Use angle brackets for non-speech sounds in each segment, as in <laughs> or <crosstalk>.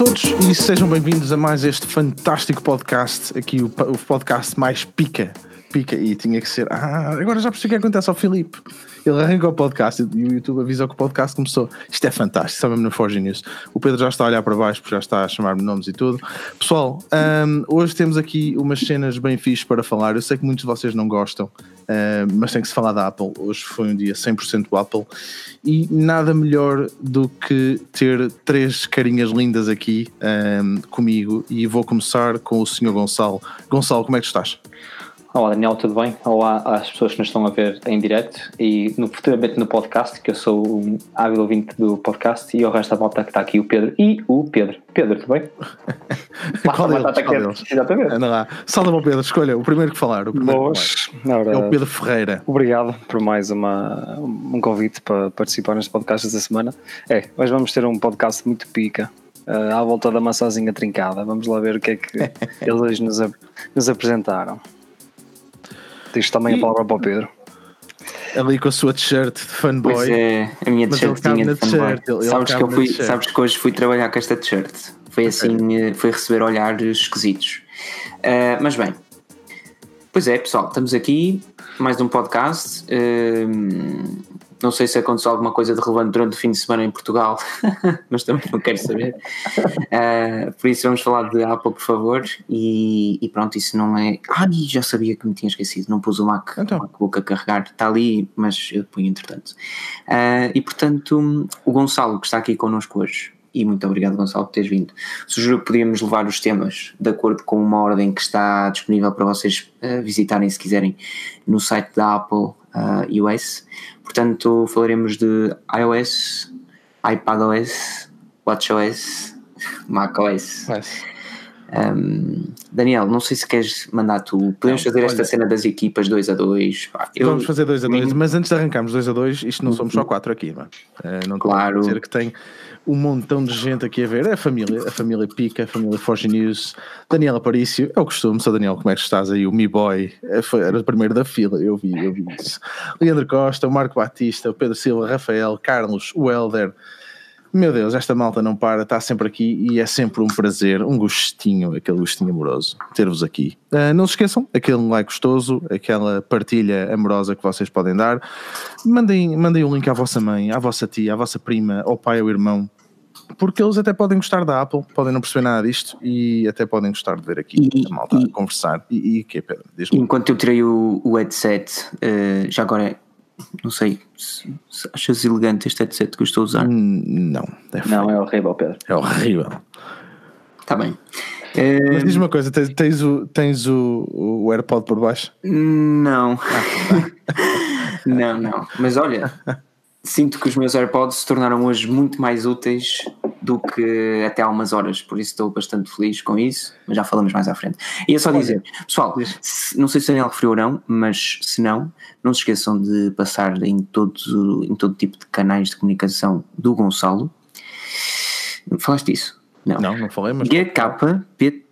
todos e sejam bem-vindos a mais este fantástico podcast, aqui o, o podcast mais pica pica e tinha que ser. Ah, agora já percebi o que acontece ao Filipe. Ele arranca o podcast e o YouTube avisa que o podcast começou. Isto é fantástico, mesmo no Forge News. O Pedro já está a olhar para baixo porque já está a chamar-me nomes e tudo. Pessoal, um, hoje temos aqui umas cenas bem fixes para falar. Eu sei que muitos de vocês não gostam, uh, mas tem que se falar da Apple. Hoje foi um dia 100% Apple e nada melhor do que ter três carinhas lindas aqui um, comigo. E vou começar com o Sr. Gonçalo. Gonçalo, como é que estás? Olá Daniel, tudo bem? Olá às pessoas que nos estão a ver em direto e no, futuramente no podcast, que eu sou um hábil ouvinte do podcast e o resto da volta que está aqui o Pedro e o Pedro. Pedro, tudo bem? <laughs> qual deles? Qual deles? Exatamente. Anda lá. Salve ao Pedro, escolha o primeiro que falar. O primeiro Boas. Falar. É o Pedro Ferreira. Obrigado por mais uma, um convite para participar neste podcast esta semana. É, hoje vamos ter um podcast muito pica. Uh, à volta da maçãzinha trincada. Vamos lá ver o que é que <laughs> eles hoje nos, nos apresentaram. Diz também e... a palavra para o Pedro. Ali com a sua t-shirt de fanboy. Pois é, a minha t-shirtzinha de fanboy. Ele, sabes, que eu fui, sabes que hoje fui trabalhar com esta t-shirt. Foi assim, eh, foi receber olhares esquisitos. Uh, mas bem, pois é, pessoal, estamos aqui, mais um podcast. Uh, não sei se aconteceu alguma coisa de relevante durante o fim de semana em Portugal, <laughs> mas também não quero saber. Uh, <laughs> por isso vamos falar de Apple, por favor. E, e, pronto, isso não é. Ai, já sabia que me tinha esquecido, não pus o Mac, então. o MacBook a carregar, está ali, mas eu ponho entretanto. Uh, e portanto, o Gonçalo, que está aqui connosco hoje, e muito obrigado, Gonçalo, por teres vindo. Sugiro que podíamos levar os temas de acordo com uma ordem que está disponível para vocês uh, visitarem, se quiserem, no site da Apple uh, US. Portanto, falaremos de iOS, iPadOS, WatchOS, macOS. Um, Daniel, não sei se queres mandar tu. Podemos não, fazer esta olha, cena das equipas 2 a 2. Vamos fazer 2 a 2, mas antes de arrancarmos 2 a 2, isto não somos só 4 aqui, não, é? não claro. dizer que tem um montão de gente aqui a ver. É a família, a família Pica, a família Forge News, Daniel Aparício, é o costume, sou Daniel, como é que estás aí? O Me Boy, foi, era o primeiro da fila, eu vi, eu vi isso. Leandro Costa, o Marco Batista, o Pedro Silva, Rafael, Carlos, o Helder. Meu Deus, esta malta não para, está sempre aqui e é sempre um prazer, um gostinho, aquele gostinho amoroso, ter-vos aqui. Uh, não se esqueçam, aquele like gostoso, aquela partilha amorosa que vocês podem dar. Mandem, mandem o link à vossa mãe, à vossa tia, à vossa prima, ao pai ou irmão, porque eles até podem gostar da Apple, podem não perceber nada disto e até podem gostar de ver aqui e, a malta e, a conversar. E, e que Pedro? Enquanto eu tirei o, o headset, uh, já agora, não sei, se, se achas elegante este headset que eu estou a usar? Hum, não, é não, é horrível, Pedro. É horrível. Está bem. Mas diz uma coisa, tens, tens, o, tens o, o AirPod por baixo? Não. <laughs> não, não. Mas olha, <laughs> sinto que os meus AirPods se tornaram hoje muito mais úteis do que até há umas horas, por isso estou bastante feliz com isso, mas já falamos mais à frente. E é só dizer, pessoal, não sei se Daniel referiu ou não, mas se não, não se esqueçam de passar em todo, em todo tipo de canais de comunicação do Gonçalo. Falaste isso? Não, não, não falei, mas. GKP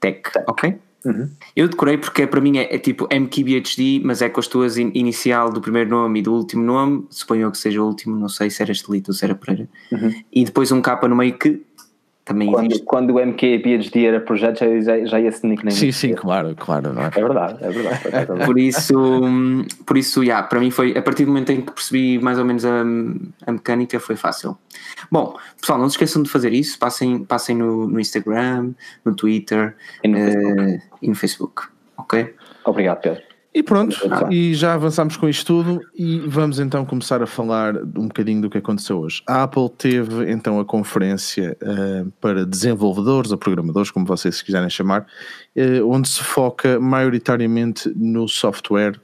Tech, ok? Uhum. Eu decorei porque para mim é, é, tipo MKBHD, mas é com as tuas in, inicial do primeiro nome e do último nome, suponho que seja o último, não sei se era Estelito ou se era Pereira, uhum. e depois um capa no meio que também quando, existe. Quando o MKBHD era projeto, já, já, já ia esse nickname. Sim, sim, claro, claro. Não é? é verdade, é verdade. por isso, por isso yeah, para mim foi, a partir do momento em que percebi mais ou menos a, a mecânica, foi fácil. Bom, pessoal, não se esqueçam de fazer isso, passem, passem no, no Instagram, no Twitter e no, uh, e no Facebook. Ok? Obrigado, Pedro. E pronto, e já avançamos com isto tudo e vamos então começar a falar um bocadinho do que aconteceu hoje. A Apple teve então a conferência uh, para desenvolvedores ou programadores, como vocês quiserem chamar, uh, onde se foca maioritariamente no software,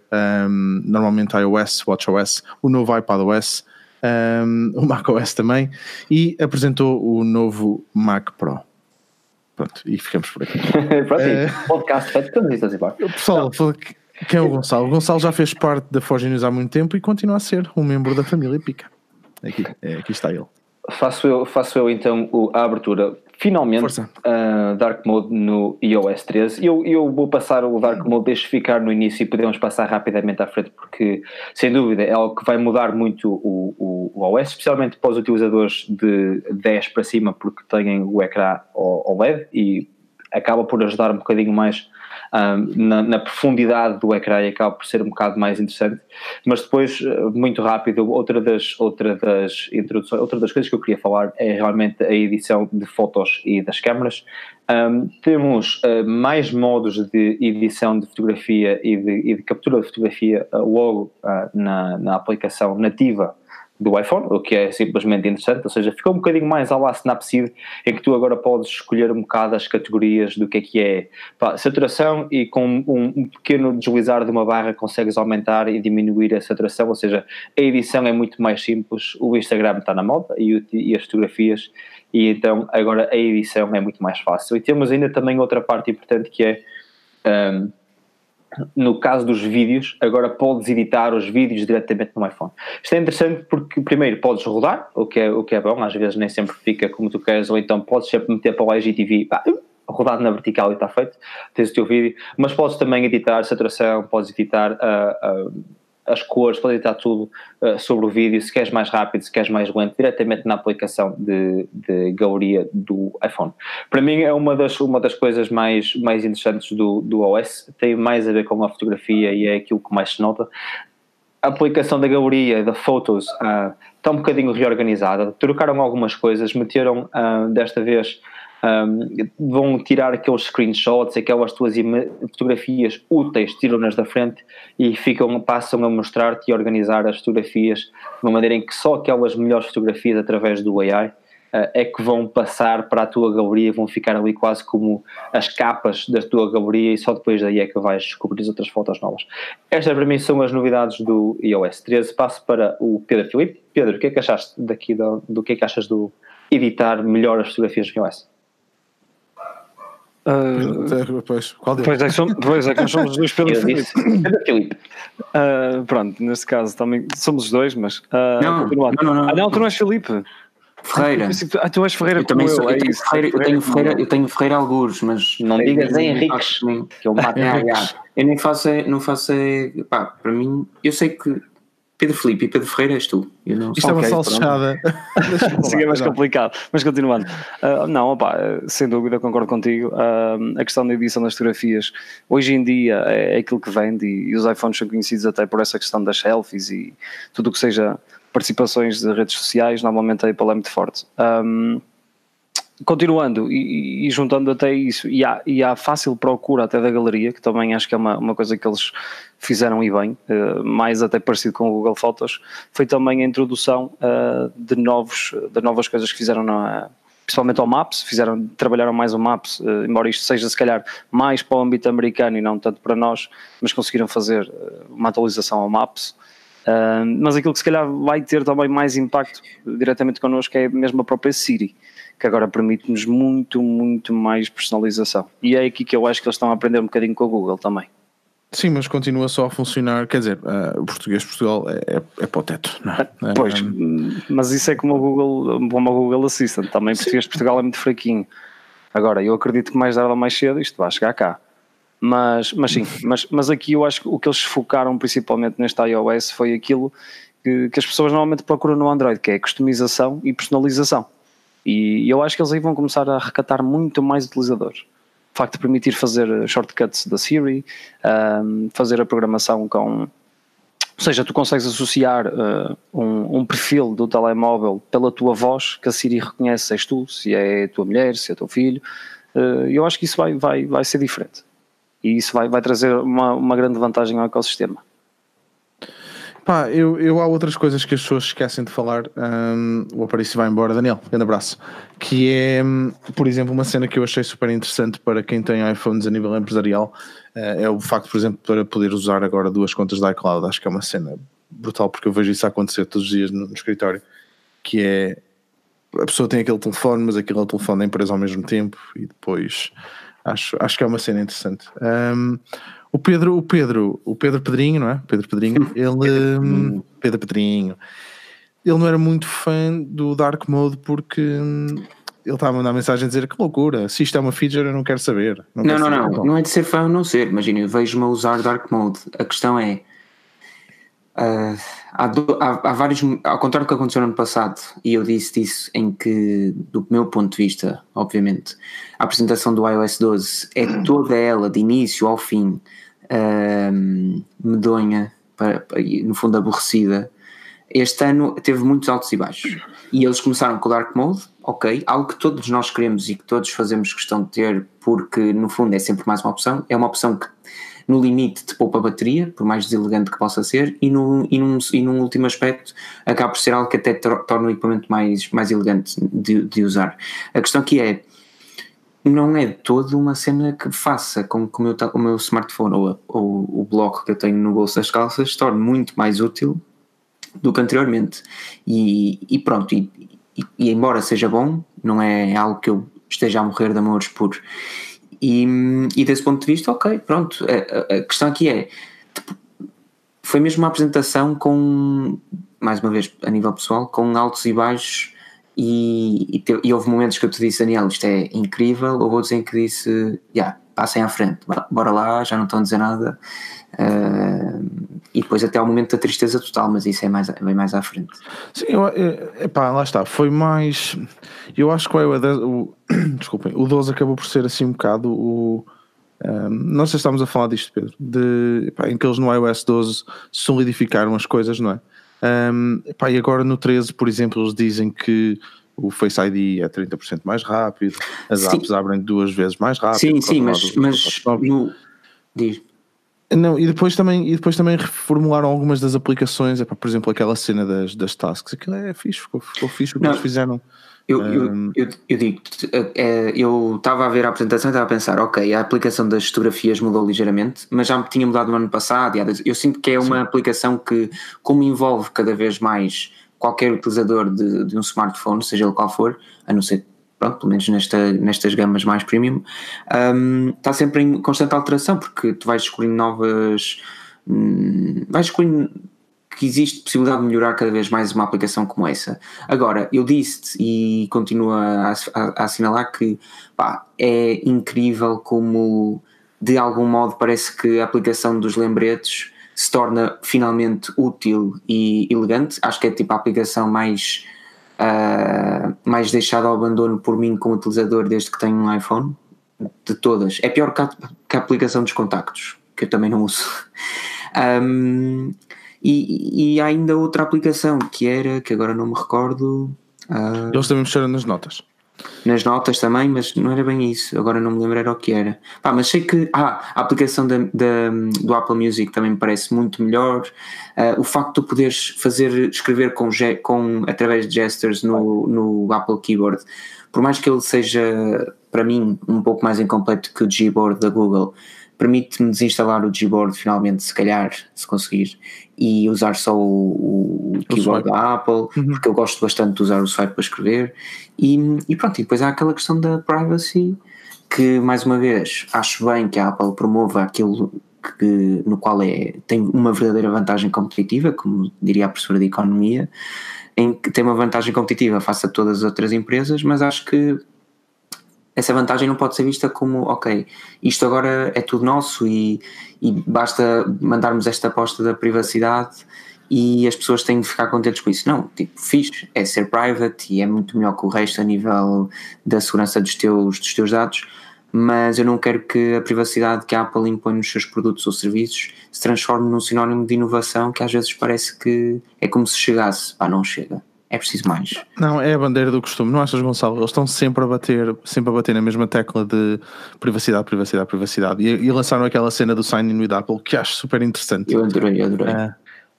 um, normalmente iOS, WatchOS, o novo iPadOS, um, o macOS também, e apresentou o novo Mac Pro. Pronto, e ficamos por aqui. <laughs> Pronto, uh, podcast estamos isso assim, Pessoal, quem é o Gonçalo? O Gonçalo já fez parte da Forge News há muito tempo e continua a ser um membro da família Pica. Aqui, é, aqui está ele. Faço eu, faço eu então a abertura. finalmente uh, Dark Mode no iOS 13. Eu, eu vou passar o Dark Mode, deixe ficar no início e podemos passar rapidamente à frente, porque sem dúvida é algo que vai mudar muito o, o, o OS, especialmente para os utilizadores de 10 para cima, porque têm o ecrã OLED e acaba por ajudar um bocadinho mais na, na, profundidade do ecrã e acaba por ser um bocado mais interessante. Mas depois, eh, muito rápido, outra das, outra das introduções, outra das coisas que eu queria falar é realmente a edição de fotos e das câmaras. Um, temos uh, mais modos de edição de fotografia e de, e de captura de fotografia uh, logo uh, na, na aplicação nativa do iPhone, o que é simplesmente interessante, ou seja, ficou um bocadinho mais ao lá Snapseed, em que tu agora podes escolher um bocado as categorias do que é que é pá, saturação e com um, um, pequeno deslizar de uma barra consegues aumentar e diminuir a saturação, ou seja, a edição é muito mais simples, o Instagram está na moda e, e as fotografias, e então agora a edição é muito mais fácil. E temos ainda também outra parte importante que é um, no caso dos vídeos, agora podes editar os vídeos diretamente no iPhone. Isto é interessante porque, primeiro, podes rodar, o que é, o que é bom, às vezes nem sempre fica como tu queres, ou então podes sempre meter para o IGTV, pá, rodado na vertical e está feito, tens o teu vídeo, mas podes também editar saturação, podes editar uh, uh, as cores, pode editar tudo uh, sobre o vídeo, se queres mais rápido, se queres mais lento, diretamente na aplicação de, de galeria do iPhone. Para mim é uma das, uma das coisas mais, mais interessantes do, do OS, tem mais a ver com a fotografia e é aquilo que mais se nota. A aplicação da galeria, da Photos, uh, está um bocadinho reorganizada, trocaram algumas coisas, meteram uh, desta vez um, vão tirar aqueles screenshots, aquelas tuas fotografias úteis, tiram-nas da frente e ficam, passam a mostrar-te e organizar as fotografias de uma maneira em que só aquelas melhores fotografias através do AI uh, é que vão passar para a tua galeria, vão ficar ali quase como as capas da tua galeria e só depois daí é que vais descobrir as outras fotos novas. Estas para mim são as novidades do iOS 13. Passo para o Pedro Filipe. Pedro, o que é que achaste daqui do, do que é que achas do editar melhor as fotografias do iOS? Uh, pois, qual deles? Pois é, somos, pois é que nós somos os dois Pedro Filipe. Uh, pronto, neste caso também somos os dois, mas. Uh, não, não, não, não, Ah, não, tu não és Filipe. Ferreira. Ah, tu és Ferreira eu também sou, eu, é tenho Ferreira, eu tenho Ferreira, eu tenho Ferreira algures, mas não é, digas em Henriques, que eu mato Eu nem faço, não faço, pá, para mim, eu sei que Pedro Felipe e Pedro Ferreira és tu. Não... Isto okay, é uma salsichada. Sim, é mais complicado. Mas continuando. Uh, não, opa, sem dúvida concordo contigo. Uh, a questão da edição das fotografias, hoje em dia é, é aquilo que vende e, e, os iPhones são conhecidos até por essa questão das selfies e tudo o que seja participações de redes sociais, normalmente a Apple é muito forte. Um, continuando e, e, juntando até isso, e há, e há fácil procura até da galeria, que também acho que é uma, uma coisa que eles fizeram e bem, uh, mais até parecido com o Google Fotos, foi também a introdução uh, de, novos, de novas coisas que fizeram na, principalmente ao Maps, fizeram, trabalharam mais o Maps, uh, embora isto seja se calhar mais para o âmbito americano e não tanto para nós, mas conseguiram fazer uma atualização ao Maps. Mas aquilo que se calhar vai ter também mais impacto diretamente connosco é mesmo a própria Siri que agora permite-nos muito, muito mais personalização. E é aqui que eu acho que eles estão a aprender um bocadinho com a Google também. Sim, mas continua só a funcionar, quer dizer, uh, o português de Portugal é, é, é para o teto, não é? Ah, pois, é, mas isso é como o Google, como o Google Assistant, também Sim. português de Portugal é muito fraquinho. Agora, eu acredito que mais tarde ou mais cedo isto vai chegar cá. Mas, mas sim, <laughs> mas, mas aqui eu acho que o que eles focaram principalmente neste iOS foi aquilo que, que as pessoas normalmente procuram no Android, que é customização e personalização. E eu acho que eles aí vão começar a recatar muito mais utilizadores. O facto de permitir fazer shortcuts da Siri, um, fazer a programação com. Ou seja, tu consegues associar uh, um, um, perfil do telemóvel pela tua voz, que a Siri reconhece se és tu, se é a tua mulher, se é teu filho. Uh, eu acho que isso vai, vai, vai ser diferente. E isso vai, vai trazer uma, uma grande vantagem ao ecossistema. Pá, eu, eu há outras coisas que as pessoas esquecem de falar. Um, o Aparício vai embora, Daniel, grande abraço. Que é, por exemplo, uma cena que eu achei super interessante para quem tem iPhones a nível empresarial. Uh, é o facto, por exemplo, para poder usar agora duas contas da iCloud. Acho que é uma cena brutal, porque eu vejo isso acontecer todos os dias no, no escritório. Que é a pessoa tem aquele telefone, mas aquele é telefone da empresa ao mesmo tempo, e depois acho, acho que é uma cena interessante. Um, o Pedro, o Pedro, o Pedro Pedrinho, não é? Pedro Pedrinho, ele. Hum, Pedro Pedrinho. Ele não era muito fã do Dark Mode porque hum, ele está a mandar mensagem a dizer que loucura, se isto é uma feature eu não quero saber. Não, não, não, saber. não, não é de ser fã ou não ser, imagina, eu vejo-me a usar Dark Mode, a questão é, uh, há, há, há, vários, ao contrário do que aconteceu no ano passado, e eu disse isso em que, do meu ponto de vista, obviamente, a apresentação do iOS 12 é toda ela, de início ao fim, medonha, para, para, no fundo aborrecida, este ano teve muitos altos e baixos. E eles começaram com o Dark Mode, ok, algo que todos nós queremos e que todos fazemos questão de ter, porque no fundo é sempre mais uma opção. É uma opção que no limite te poupa bateria, por mais deselegante que possa ser, e, no, e, num, e num último aspecto acaba por ser algo que até torna o equipamento mais, mais elegante de, de usar. A questão aqui é, não é toda uma cena que faça com que o meu, o meu smartphone ou, ou o bloco que eu tenho no bolso das calças torne muito mais útil do que anteriormente. E, e pronto, e, e, e, embora seja bom, não é algo que eu esteja a morrer de amores por. E, e desse ponto de vista, ok, pronto. A, a questão aqui é: tipo, foi mesmo uma apresentação com, mais uma vez, a nível pessoal, com altos e baixos. E, e, te, e houve momentos que eu te disse, Daniel, isto é incrível, ou outros em que disse, já, yeah, passem à frente, bora lá, já não estão a dizer nada. Uh, e depois até ao momento da tristeza total, mas isso é mais, bem mais à frente. Sim, eu, é, epá, lá está, foi mais. Eu acho que o, o, <clears throat> desculpem, o 12 acabou por ser assim um bocado o. Um, nós já estamos a falar disto, Pedro, de, epá, em que eles no iOS 12 solidificaram as coisas, não é? Um, epá, e agora no 13, por exemplo, eles dizem que o Face ID é 30% mais rápido, as sim. apps abrem duas vezes mais rápido. Sim, sim, mas, mas no, diz. Não, e depois também, e depois também reformularam algumas das aplicações, é, por exemplo, aquela cena das, das tasks, aquilo é fixe, ficou, ficou fixe o que não, eles fizeram. Eu, um, eu, eu, eu, digo, é, eu estava a ver a apresentação e estava a pensar, ok, a aplicação das fotografias mudou ligeiramente, mas já tinha mudado no ano passado. Eu sinto que é uma sim. aplicação que, como envolve cada vez mais qualquer utilizador de, de um smartphone, seja ele qual for, a não ser pronto, pelo menos nesta, nestas gamas mais premium, um, está sempre em constante alteração, porque tu vais descobrindo novas. Hum, vais descobrindo que existe possibilidade de melhorar cada vez mais uma aplicação como essa. Agora, eu disse e continuo a, a, a assinalar que pá, é incrível como de algum modo parece que a aplicação dos lembretes se torna finalmente útil e elegante. Acho que é tipo a aplicação mais uh, mais deixado ao abandono por mim como utilizador desde que tenho um iPhone, de todas. É pior que a, que a aplicação dos contactos, que eu também não uso. Um, e, e há ainda outra aplicação que era, que agora não me recordo. Uh, Eles também mexeram nas notas nas notas também, mas não era bem isso. Agora não me lembro era o que era. Pá, mas sei que ah, a aplicação da, da, do Apple Music também me parece muito melhor. Uh, o facto de poderes fazer, escrever com, com, através de gestures no, no Apple Keyboard, por mais que ele seja, para mim, um pouco mais incompleto que o Gboard da Google, permite-me desinstalar o Gboard finalmente, se calhar, se conseguir, e usar só o, o keyboard da Apple, uhum. porque eu gosto bastante de usar o swipe para escrever. E, e pronto, e depois há aquela questão da privacy, que mais uma vez acho bem que a Apple promova aquilo que, no qual é, tem uma verdadeira vantagem competitiva, como diria a professora de Economia, em que tem uma vantagem competitiva face a todas as outras empresas, mas acho que essa vantagem não pode ser vista como, ok, isto agora é tudo nosso e, e basta mandarmos esta aposta da privacidade e as pessoas têm de ficar contentes com isso. Não, tipo, fixe, é ser private e é muito melhor que o resto a nível da segurança dos teus, dos teus dados, mas eu não quero que a privacidade que a Apple impõe nos seus produtos ou serviços se transforme num sinónimo de inovação que às vezes parece que é como se chegasse, pá, não chega é preciso mais. Não, é a bandeira do costume, não achas, Gonçalo? Eles estão sempre a bater, sempre a bater na mesma tecla de privacidade, privacidade, privacidade. E, e lançaram aquela cena do sign in with Apple que acho super interessante. Eu adorei, adorei. É.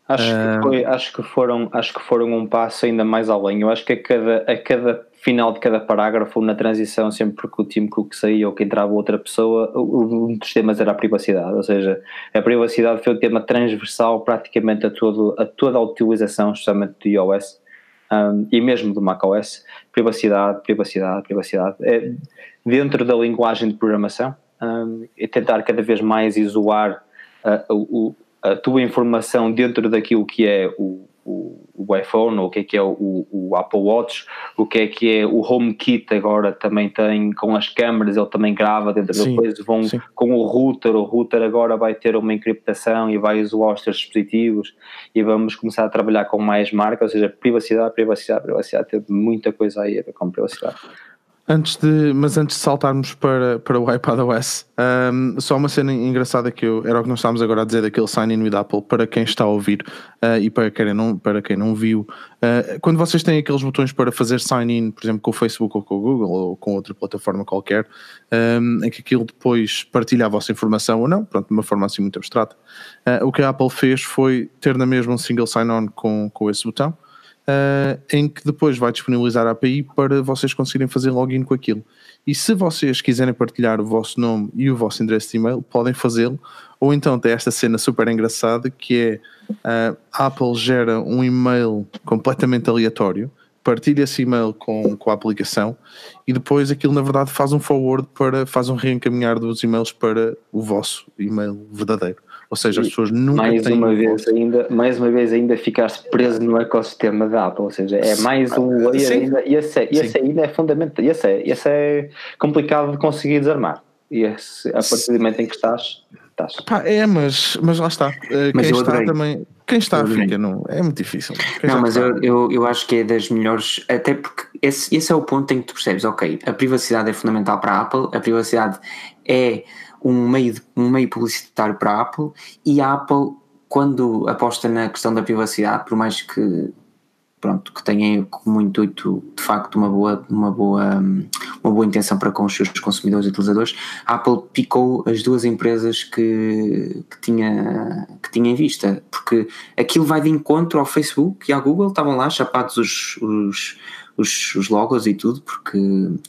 Acho, que é. foi, acho, que foram, acho que foram um passo ainda mais além. Eu acho que a cada, a cada final de cada parágrafo, na transição, sempre que o Tim Cook saía ou que entrava outra pessoa, um dos temas era a privacidade. Ou seja, a privacidade foi um tema transversal praticamente a, todo, a toda a utilização, justamente do iOS um, e mesmo do macOS, privacidade, privacidade, privacidade, é, dentro da linguagem de programação, um, e tentar cada vez mais isolar uh, o, a tua informação dentro daquilo que é o, o, o iPhone, ou o que é que é o, o, Apple Watch, o que é que é o HomeKit agora também tem com as câmeras, ele também grava dentro sim, depois vão sim. com o router, o router agora vai ter uma encriptação e vai isolar os seus dispositivos e vamos começar a trabalhar com mais marcas, ou seja, privacidade, privacidade, privacidade, tem muita coisa aí a ver com privacidade. Antes de, mas antes de saltarmos para, para o iPadOS, um, só uma cena engraçada que eu, era o que nós estávamos agora a dizer daquele sign-in with Apple, para quem está a ouvir uh, e para quem não, para quem não viu, uh, quando vocês têm aqueles botões para fazer sign-in, por exemplo, com o Facebook ou com o Google ou com outra plataforma qualquer, um, em que aquilo depois partilha a vossa informação ou não, pronto, de uma forma assim muito abstrata, uh, o que a Apple fez foi ter na mesma um single sign-on com, com esse botão, uh, em que depois vai disponibilizar a API para vocês conseguirem fazer login com aquilo. E se vocês quiserem partilhar o vosso nome e o vosso endereço de e-mail, podem fazê-lo. Ou então tem esta cena super engraçada que é uh, a Apple gera um e-mail completamente aleatório, partilha esse e-mail com, com a aplicação e depois aquilo na verdade faz um forward para, faz um reencaminhar dos e-mails para o vosso e-mail verdadeiro. Ou seja, as pessoas nunca mais têm uma vez ainda Mais uma vez ainda ficar-se preso no ecossistema da Apple, ou seja, é mais um layer Sim. ainda, e esse, é, esse ainda é fundamental, esse é, esse é complicado de conseguir desarmar. E esse, a partir do momento em que estás, estás. Pá, é, mas, mas lá está. Eh, mas quem está também. Quem está fica, não, é muito difícil. Quem não, mas eu, eu, eu acho que é das melhores, até porque esse, esse é o ponto em que tu percebes, ok, a privacidade é fundamental para a Apple, a privacidade é um meio, um meio publicitário para a Apple e a Apple, quando aposta na questão da privacidade, por mais que pronto, que tenha como intuito de facto uma boa, uma boa, uma boa intenção para com os seus consumidores e utilizadores, a Apple picou as duas empresas que, que, tinha, que tinha em vista, porque aquilo vai de encontro ao Facebook e à Google, estavam lá chapados os, os os, os logos e tudo, porque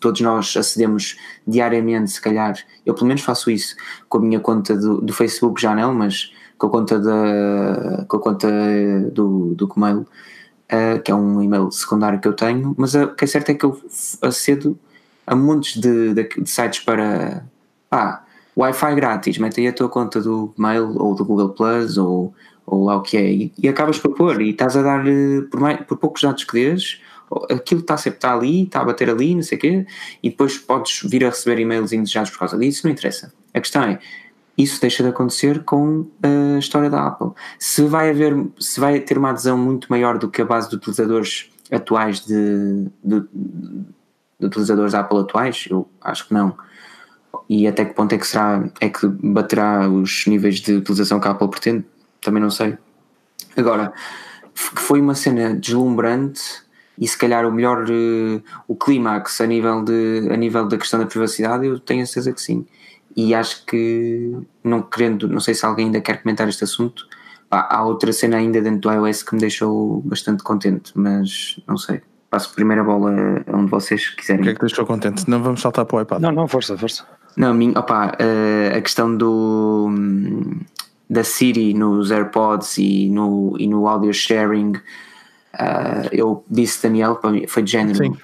todos nós acedemos diariamente, se calhar, eu pelo menos faço isso com a minha conta do, do Facebook já não, mas com a conta, da, com a conta do, do Gmail, uh, que é um e-mail secundário que eu tenho, mas o que é certo é que eu acedo a montes de, de, de sites para ah, Wi-Fi grátis, mete aí a tua conta do Gmail ou do Google Plus ou, ou lá o que é, e, e acabas por pôr, e estás a dar eh, por, mais, por poucos dados que dês, aquilo está sempre está ali, está a bater ali, não sei o quê, e depois podes vir a receber e-mails indesejados por causa disso, não interessa. A questão é, isso deixa de acontecer com a história da Apple. Se vai haver, se vai ter uma adesão muito maior do que a base de utilizadores atuais de, de, de utilizadores da Apple atuais, eu acho que não. E até que ponto é que será, é que baterá os níveis de utilização que a Apple pretende, também não sei. Agora, que foi uma cena deslumbrante e se calhar o melhor, uh, o clímax a nível, de, a nível da questão da privacidade, eu tenho a certeza que sim. E acho que, não querendo, não sei se alguém ainda quer comentar este assunto, pá, há outra cena ainda dentro do iOS que me deixou bastante contente, mas não sei. Passo a primeira bola a um de vocês quiserem. O que é que deixou contente? Não vamos saltar para o iPad. Não, não, força, força. Não, a, opa, uh, a questão do da Siri nos AirPods e no, e no audio sharing Uh, eu disse Daniel, para mim, foi de género. Sim.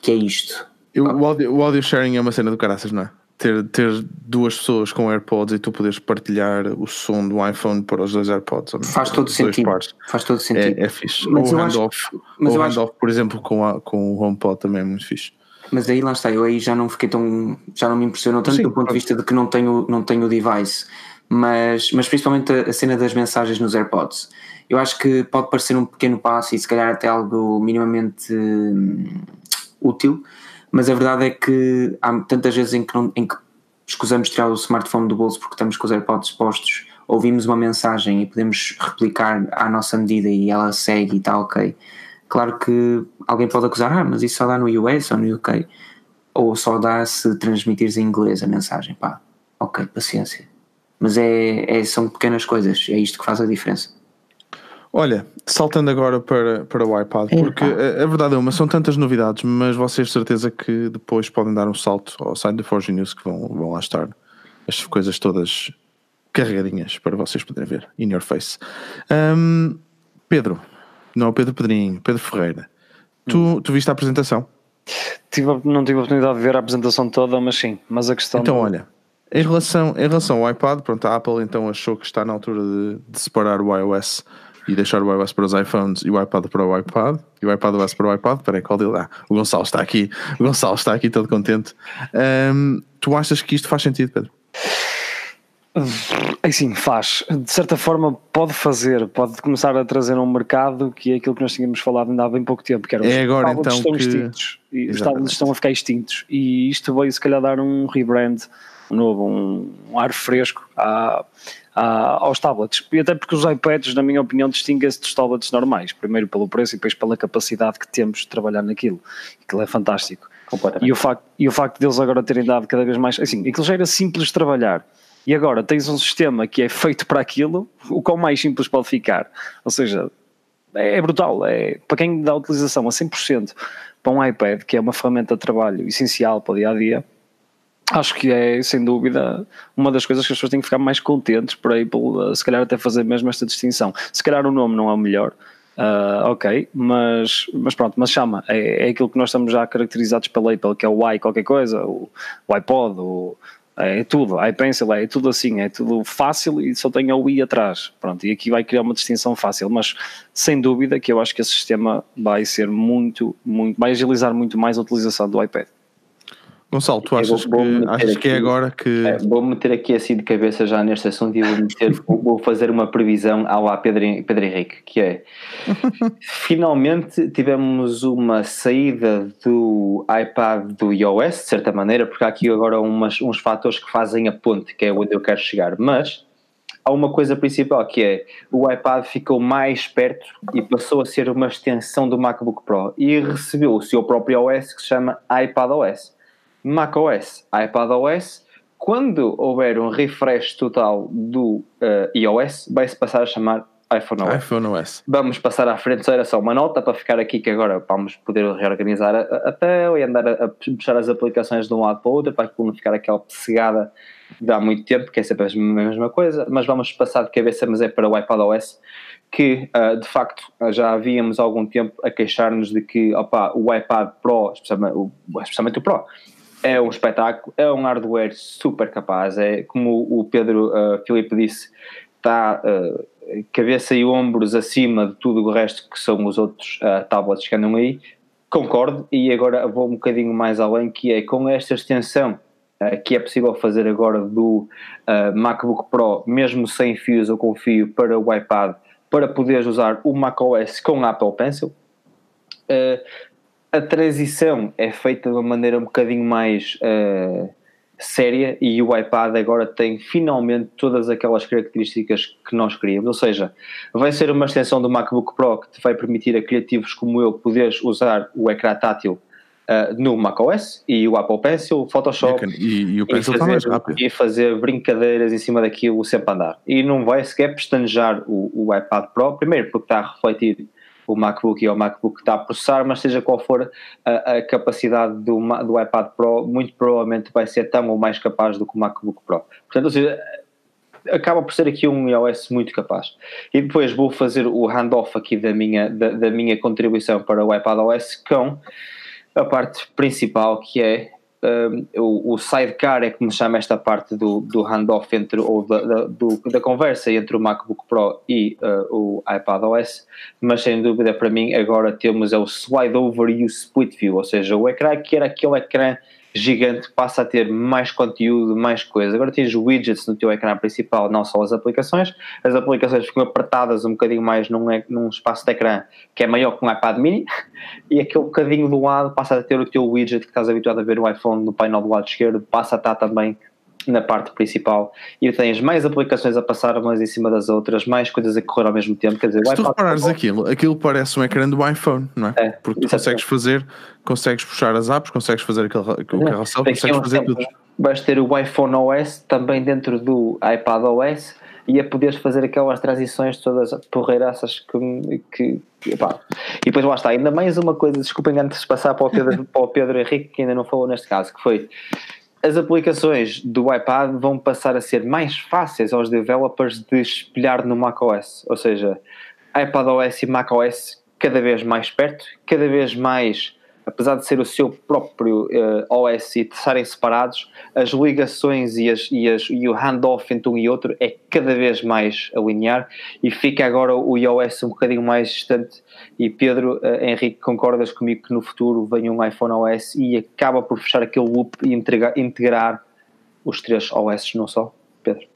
Que é isto. Eu, o, audio, o audio sharing é uma cena do caraças, não é? Ter, ter duas pessoas com AirPods e tu poderes partilhar o som do iPhone para os dois AirPods. Faz todo sentido. Pares. Faz todo sentido. É, é fixe. Mas o handoff, o handoff acho... por exemplo, com, a, com o HomePod também é muito fixe. Mas aí lá está, eu aí já não fiquei tão. já não me impressionou tanto Sim, do ponto de vista de que não tenho, não tenho o device, mas, mas principalmente a, a cena das mensagens nos AirPods eu acho que pode parecer um pequeno passo e se calhar até algo minimamente hum, útil, mas a verdade é que há tantas vezes em que, não, em que escusamos tirar o smartphone do bolso porque estamos com os AirPods expostos, ouvimos uma mensagem e podemos replicar à nossa medida e ela segue e está ok. Claro que alguém pode acusar, ah, mas isso só dá no US ou no UK, ou só dá se transmitires em inglês a mensagem, pá, ok, paciência. Mas é, é, são pequenas coisas, é isto que faz a diferença. Olha, saltando agora para, para o iPad, porque a, a, verdade é uma, são tantas novidades, mas vocês de certeza que depois podem dar um salto ao site da Forge News que vão, vão lá estar as coisas todas carregadinhas para vocês poderem ver, in your face. Um, Pedro, não, Pedro Pedrinho, Pedro Ferreira, tu, hum. tu viste a apresentação? Tive, não tive a oportunidade de ver a apresentação toda, mas sim, mas a questão... Então do... olha, em relação, em relação ao iPad, pronto, a Apple então achou que está na altura de, de separar o iOS e deixar o iOS para os iPhones e o iPad para o iPad e o iPadOS para o iPad. Espera aí, qual dele? Ah, o Gonçalo está aqui. O Gonçalo está aqui todo contente. Um, tu achas que isto faz sentido, Pedro? Assim, faz. De certa forma, pode fazer, pode começar a trazer um mercado que é aquilo que nós tínhamos falado ainda há bem pouco tempo, que era é agora, então, estão que... extintos. E os tablets estão a ficar extintos. E isto veio, se calhar, dar um rebrand novo, um, um ar fresco à, à, aos tablets. E até porque os iPads, na minha opinião, distinguem-se dos tablets normais. Primeiro pelo preço e depois pela capacidade que temos de trabalhar naquilo. Aquilo é fantástico. E o, facto, e o facto deles agora terem dado cada vez mais. Assim, aquilo já era simples de trabalhar e agora tens um sistema que é feito para aquilo, o quão mais simples pode ficar. Ou seja, é, é brutal. É, para quem dá utilização a 100% para um iPad, que é uma ferramenta de trabalho essencial para o dia a dia, acho que é, sem dúvida, uma das coisas que as pessoas têm que ficar mais contentes por Apple, se calhar até fazer mesmo esta distinção. Se calhar o nome não é o melhor, uh, ok, mas, mas pronto, mas chama, é, é aquilo que nós estamos já caracterizados pela Apple, que é o i qualquer coisa, o, o iPod, o, é tudo, a iPencil é tudo assim, é tudo fácil e só tem o i atrás. Pronto, e aqui vai criar uma distinção fácil, mas sem dúvida que eu acho que esse sistema vai ser muito, muito, vai agilizar muito mais a utilização do iPad. Gonçalo, tu achas, vou, que, achas aqui, que é agora que. É, vou meter aqui assim de cabeça já neste assunto e vou, meter, <laughs> vou fazer uma previsão ao a Pedro, Pedro Henrique, que é <laughs> finalmente tivemos uma saída do iPad do iOS, de certa maneira, porque há aqui agora umas, uns fatores que fazem a ponte, que é onde eu quero chegar, mas há uma coisa principal que é o iPad ficou mais perto e passou a ser uma extensão do MacBook Pro e recebeu o seu próprio OS que se chama iPadOS macOS, iPadOS, quando houver um refresh total do uh, iOS, vai-se passar a chamar iPhone OS. iPhone OS. Vamos passar à frente, só era só uma nota para ficar aqui que agora vamos poder reorganizar a, a tela e andar a, a, puxar as aplicações de um lado para o outro para não ficar aquela pessegada de há muito tempo, que é sempre a mesma coisa, mas vamos passar de cabeça, mas é para o iPadOS que uh, de facto já havíamos algum tempo a queixar-nos de que opa, o iPad Pro, especialmente o, especialmente o Pro, é um espetáculo, é um hardware super capaz, é como o Pedro uh, Filipe disse, está uh, cabeça e ombros acima de tudo o resto que são os outros uh, tablets que andam aí, concordo, e agora vou um bocadinho mais além, que é com esta extensão uh, que é possível fazer agora do MacBook Pro, mesmo sem fios ou com fio, para o iPad, para poderes usar o macOS com Apple Pencil, a transição é feita de uma maneira um bocadinho mais uh, séria e o iPad agora tem finalmente todas aquelas características que nós queríamos, ou seja, vai ser uma extensão do MacBook Pro que te vai permitir a criativos como eu poderes usar o ecrã tátil uh, no macOS e o Apple Pencil, Photoshop e, e o Pencil e fazer, mais rápido. e fazer brincadeiras em cima daquilo sempre andar. E não vai sequer pestanejar o, o iPad Pro, primeiro porque está a refletir o MacBook e o MacBook está a processar, mas seja qual for a, a capacidade do, do iPad Pro, muito provavelmente vai ser tão ou mais capaz do que o MacBook Pro. Portanto, ou seja, acaba por ser aqui um iOS muito capaz. E depois vou fazer o handoff aqui da minha, da, da minha contribuição para o iPadOS com a parte principal que é o, o, sidecar é como se chama esta parte do, do handoff entre, ou da, da, do, da conversa entre o MacBook Pro e uh, o iPadOS, mas sem dúvida para mim agora temos é o slide over e o split view, ou seja, o ecrã que era aquele ecrã gigante passa a ter mais conteúdo, mais coisas. Agora tens widgets no teu ecrã principal, não só as aplicações. As aplicações ficam apertadas um bocadinho mais num, num espaço de ecrã que é maior que um iPad mini <laughs> e aquele bocadinho do lado passa a ter o teu widget que estás habituado a ver no iPhone no painel do lado esquerdo, passa a estar também na parte principal e tens mais aplicações a passar umas em cima das outras, mais coisas a correr ao mesmo tempo. Quer dizer, Se tu reparares aquilo, aquilo parece um ecrã do iPhone, não é? é Porque tu consegues fazer, consegues puxar as apps, consegues fazer aquele, é, carrossel, consegues fazer tudo. Vais ter o iPhone OS também dentro do iPad OS e a poderes fazer aquelas transições todas porreiraças que, que e depois lá está, ainda mais uma coisa, desculpem antes de passar para o Pedro, <laughs> para o Pedro Henrique que ainda não falou neste caso, que foi as aplicações do iPad vão passar a ser mais fáceis aos developers de espelhar no macOS, ou seja, iPadOS e macOS cada vez mais perto, cada vez mais apesar de ser o seu próprio uh, OS e estarem separados, as ligações e, as, e, as, e o handoff entre um e outro é cada vez mais a linear e fica agora o iOS um bocadinho mais distante. E Pedro, uh, Henrique, concordas comigo que no futuro venha um iPhone OS e acaba por fechar aquele loop e integrar, integrar os três OS, não só? Pedro?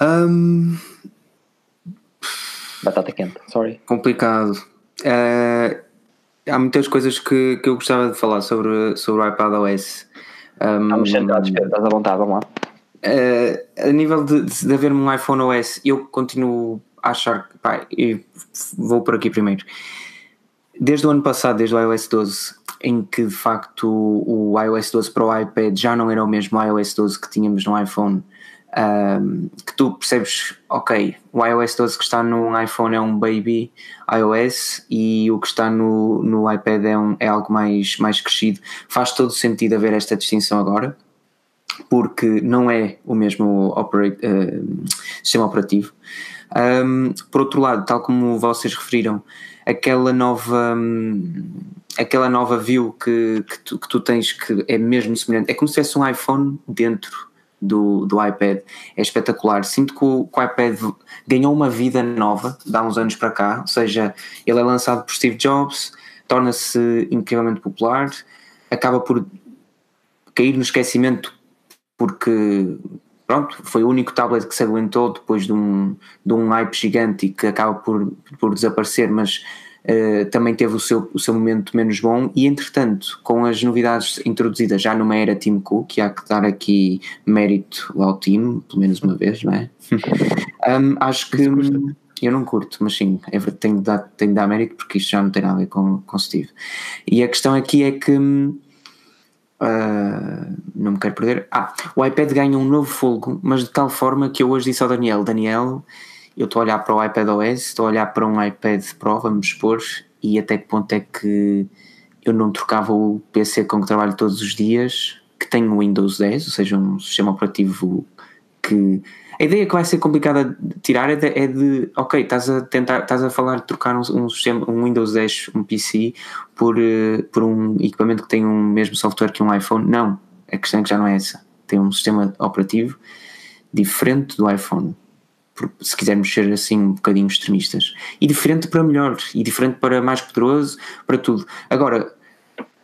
Um... Batata quente, sorry. Complicado. Uh há muitas coisas que, que eu gostava de falar sobre, sobre o iPad OS. Um, Estamos sentados, estás à vontade, vamos lá. Uh, a nível de, de haver um iPhone OS, eu continuo a achar que, pá, vou por aqui primeiro. Desde o ano passado, desde o iOS 12, em que de facto o iOS 12 para o iPad já não era o mesmo iOS 12 que tínhamos no iPhone, um, que tu percebes, ok, o iOS 12 que está no iPhone é um baby iOS e o que está no, no iPad é, um, é algo mais, mais crescido. Faz todo sentido haver esta distinção agora, porque não é o mesmo operate, uh, sistema operativo. Um, por outro lado, tal como vocês referiram, aquela nova. Um, aquela nova view que, que, tu, que tu tens que é mesmo semelhante, é como se fosse um iPhone dentro do, do iPad é espetacular. Sinto que o, que o iPad ganhou uma vida nova de há uns anos para cá, ou seja, ele é lançado por Steve Jobs, torna-se incrivelmente popular, acaba por cair no esquecimento porque pronto, foi o único tablet que se aguentou depois de um, de um hype gigante e que acaba por, por desaparecer, mas uh, também teve o seu, o seu momento menos bom e entretanto com as novidades introduzidas já numa era Tim Cook, que há que dar aqui mérito ao time, pelo menos uma vez, não é? <laughs> um, acho que eu não curto, mas sim, é, tenho, de dar, tenho de dar mérito porque isto já não tem nada a ver com, com Steve. E a questão aqui é que Uh, não me quero perder. Ah, o iPad ganha um novo folgo, mas de tal forma que eu hoje disse ao Daniel: Daniel, eu estou a olhar para o iPad OS, estou a olhar para um iPad Pro, vamos expor, e até que ponto é que eu não trocava o PC com que trabalho todos os dias, que tem o Windows 10, ou seja, um sistema operativo que. A ideia que vai ser complicada de tirar é de, é de ok, estás a tentar, estás a falar de trocar um, um, sistema, um Windows 10, um PC, por, uh, por um equipamento que tem o um mesmo software que um iPhone. Não, a questão é que já não é essa. Tem um sistema operativo diferente do iPhone se quisermos ser assim um bocadinho extremistas, e diferente para melhor, e diferente para mais poderoso, para tudo. Agora,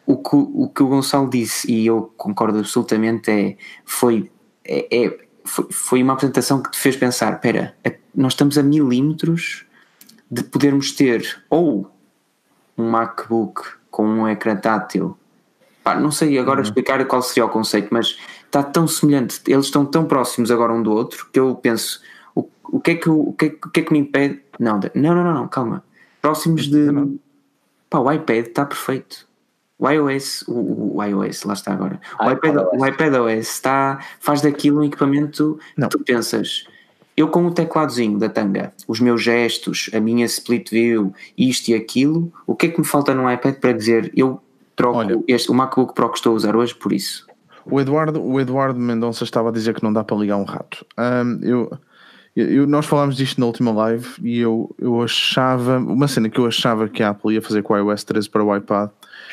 o que o, que o Gonçalo disse, e eu concordo absolutamente, é foi, é, é foi, foi, uma apresentação que te fez pensar: espera, nós estamos a milímetros de podermos ter ou um MacBook com um ecrã tátil. Pá, não sei agora uhum. explicar qual seria o conceito, mas está tão semelhante, eles estão tão próximos agora um do outro que eu penso o que é que, o que, é, o que, é que me impede? Não, não, não, não, calma. Próximos de. Pá, o iPad está perfeito. O iOS, o, o, iOS, lá está agora. O iPad, o iPad OS está, faz daquilo um equipamento não. que tu pensas. Eu com o tecladozinho da tanga, os meus gestos, a minha split view, isto e aquilo, o que é que me falta no iPad para dizer eu troco Olha, este, o MacBook Pro que estou a usar hoje por isso? O Eduardo, o Eduardo Mendonça estava a dizer que não dá para ligar um rato. Um, eu, eu, nós falámos disto na última live e eu, eu achava, uma cena que eu achava que a Apple ia fazer com o iOS 13 para o iPad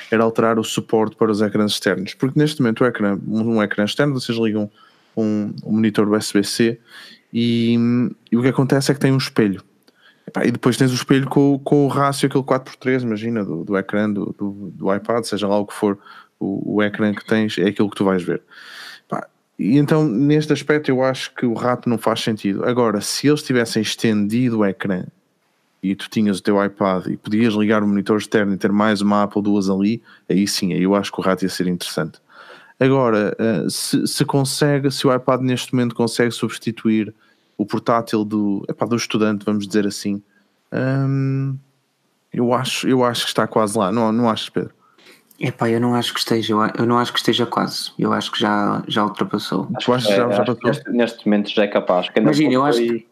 era alterar o suporte para os ecrãs externos, porque neste momento o ecrã, um, um ecrã externo, vocês ligam um, um monitor USB-C e, e, o que acontece é que tem um espelho. E depois tens o espelho com, com o rácio, aquele 4x3, imagina, do, do ecrã do, do, do iPad, seja lá o que for o, o ecrã que tens, é aquilo que tu vais ver. E então, neste aspecto, eu acho que o rato não faz sentido. Agora, se eles tivessem estendido o ecrã e tu tinhas o teu iPad e podias ligar o monitor externo e ter mais uma Apple duas ali, aí sim, aí eu acho que o rato ia ser interessante. Agora, eh, se, se consegue, se o iPad neste momento consegue substituir o portátil do, epá, do estudante, vamos dizer assim, hum, eu, acho, eu acho que está quase lá, não, não achas, Pedro? Epá, eu não acho que esteja, eu não acho que esteja quase. Eu acho que já, já ultrapassou. Acho que já, já passou? Neste, neste, momento já é capaz. Imagina, eu acho, que,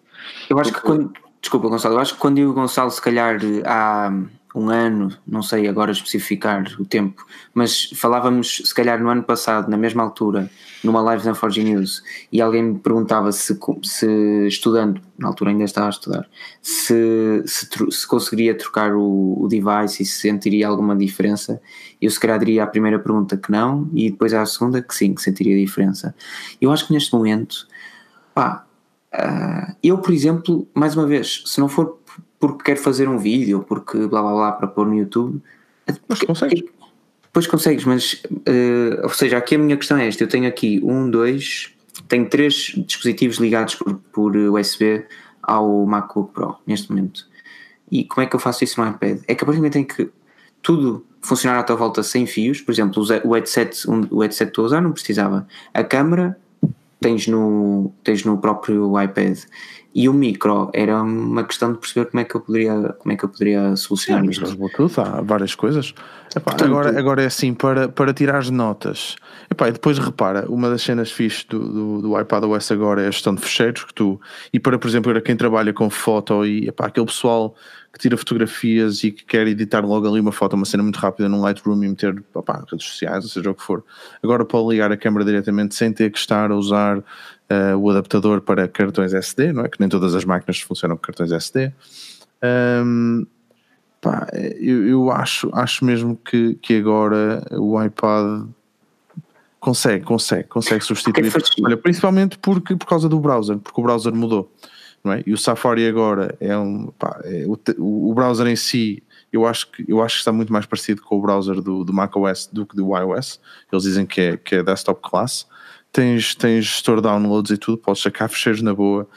eu acho que quando. Desculpa, Gonçalo, eu acho que quando eu e o Gonçalo, se calhar, há, um ano, não sei agora especificar o tempo, mas falávamos se calhar no ano passado, na mesma altura, numa live na Forge News, e alguém me perguntava se, se estudando, na altura ainda estava a estudar, se, se, se conseguiria trocar o, o, device e se sentiria alguma diferença, eu se calhar diria à primeira pergunta que não, e depois à segunda que sim, que sentiria diferença. Eu acho que neste momento, pá, uh, eu por exemplo, mais uma vez, se não for porque quero fazer um vídeo, porque blá blá blá para pôr no YouTube. Mas consegues. Depois consegues, mas uh, ou seja, aqui a minha questão é esta: eu tenho aqui um, dois, tenho três dispositivos ligados por, por USB ao MacBook Pro neste momento. E como é que eu faço isso no iPad? É que a partir do momento em que tudo funcionar à tua volta sem fios, por exemplo, o headset, o headset que estou a usar não precisava. A câmera tens no, tens no próprio iPad e o micro era uma questão de perceber como é que eu poderia, como é que eu poderia solucionar isto. Bluetooth, há várias coisas. Epá, Portanto, agora, agora é assim, para, para tirar as notas. Epá, e depois repara, uma das cenas fixes do, do, do iPadOS agora é a gestão de fecheiros que tu, e para, por exemplo, para quem trabalha com foto e epá, aquele pessoal que tira fotografias e que quer editar logo ali uma foto, uma cena muito rápida num Lightroom e meter opá, redes sociais, ou seja o que for. Agora pode ligar a câmera diretamente sem ter que estar a usar uh, o adaptador para cartões SD, não é? Que nem todas as máquinas funcionam com cartões SD. Um, pá, eu, eu, acho, acho mesmo que, que agora o iPad consegue, consegue, consegue substituir. Olha, principalmente porque, por causa do browser, porque o browser mudou não é? E o Safari agora é um. Pá, é, o, o, browser em si, eu acho, que, eu acho que está muito mais parecido com o browser do, do macOS do que do iOS. Eles dizem que é, que é desktop class. Tens, tens gestor de downloads e tudo, podes sacar fecheiros na boa.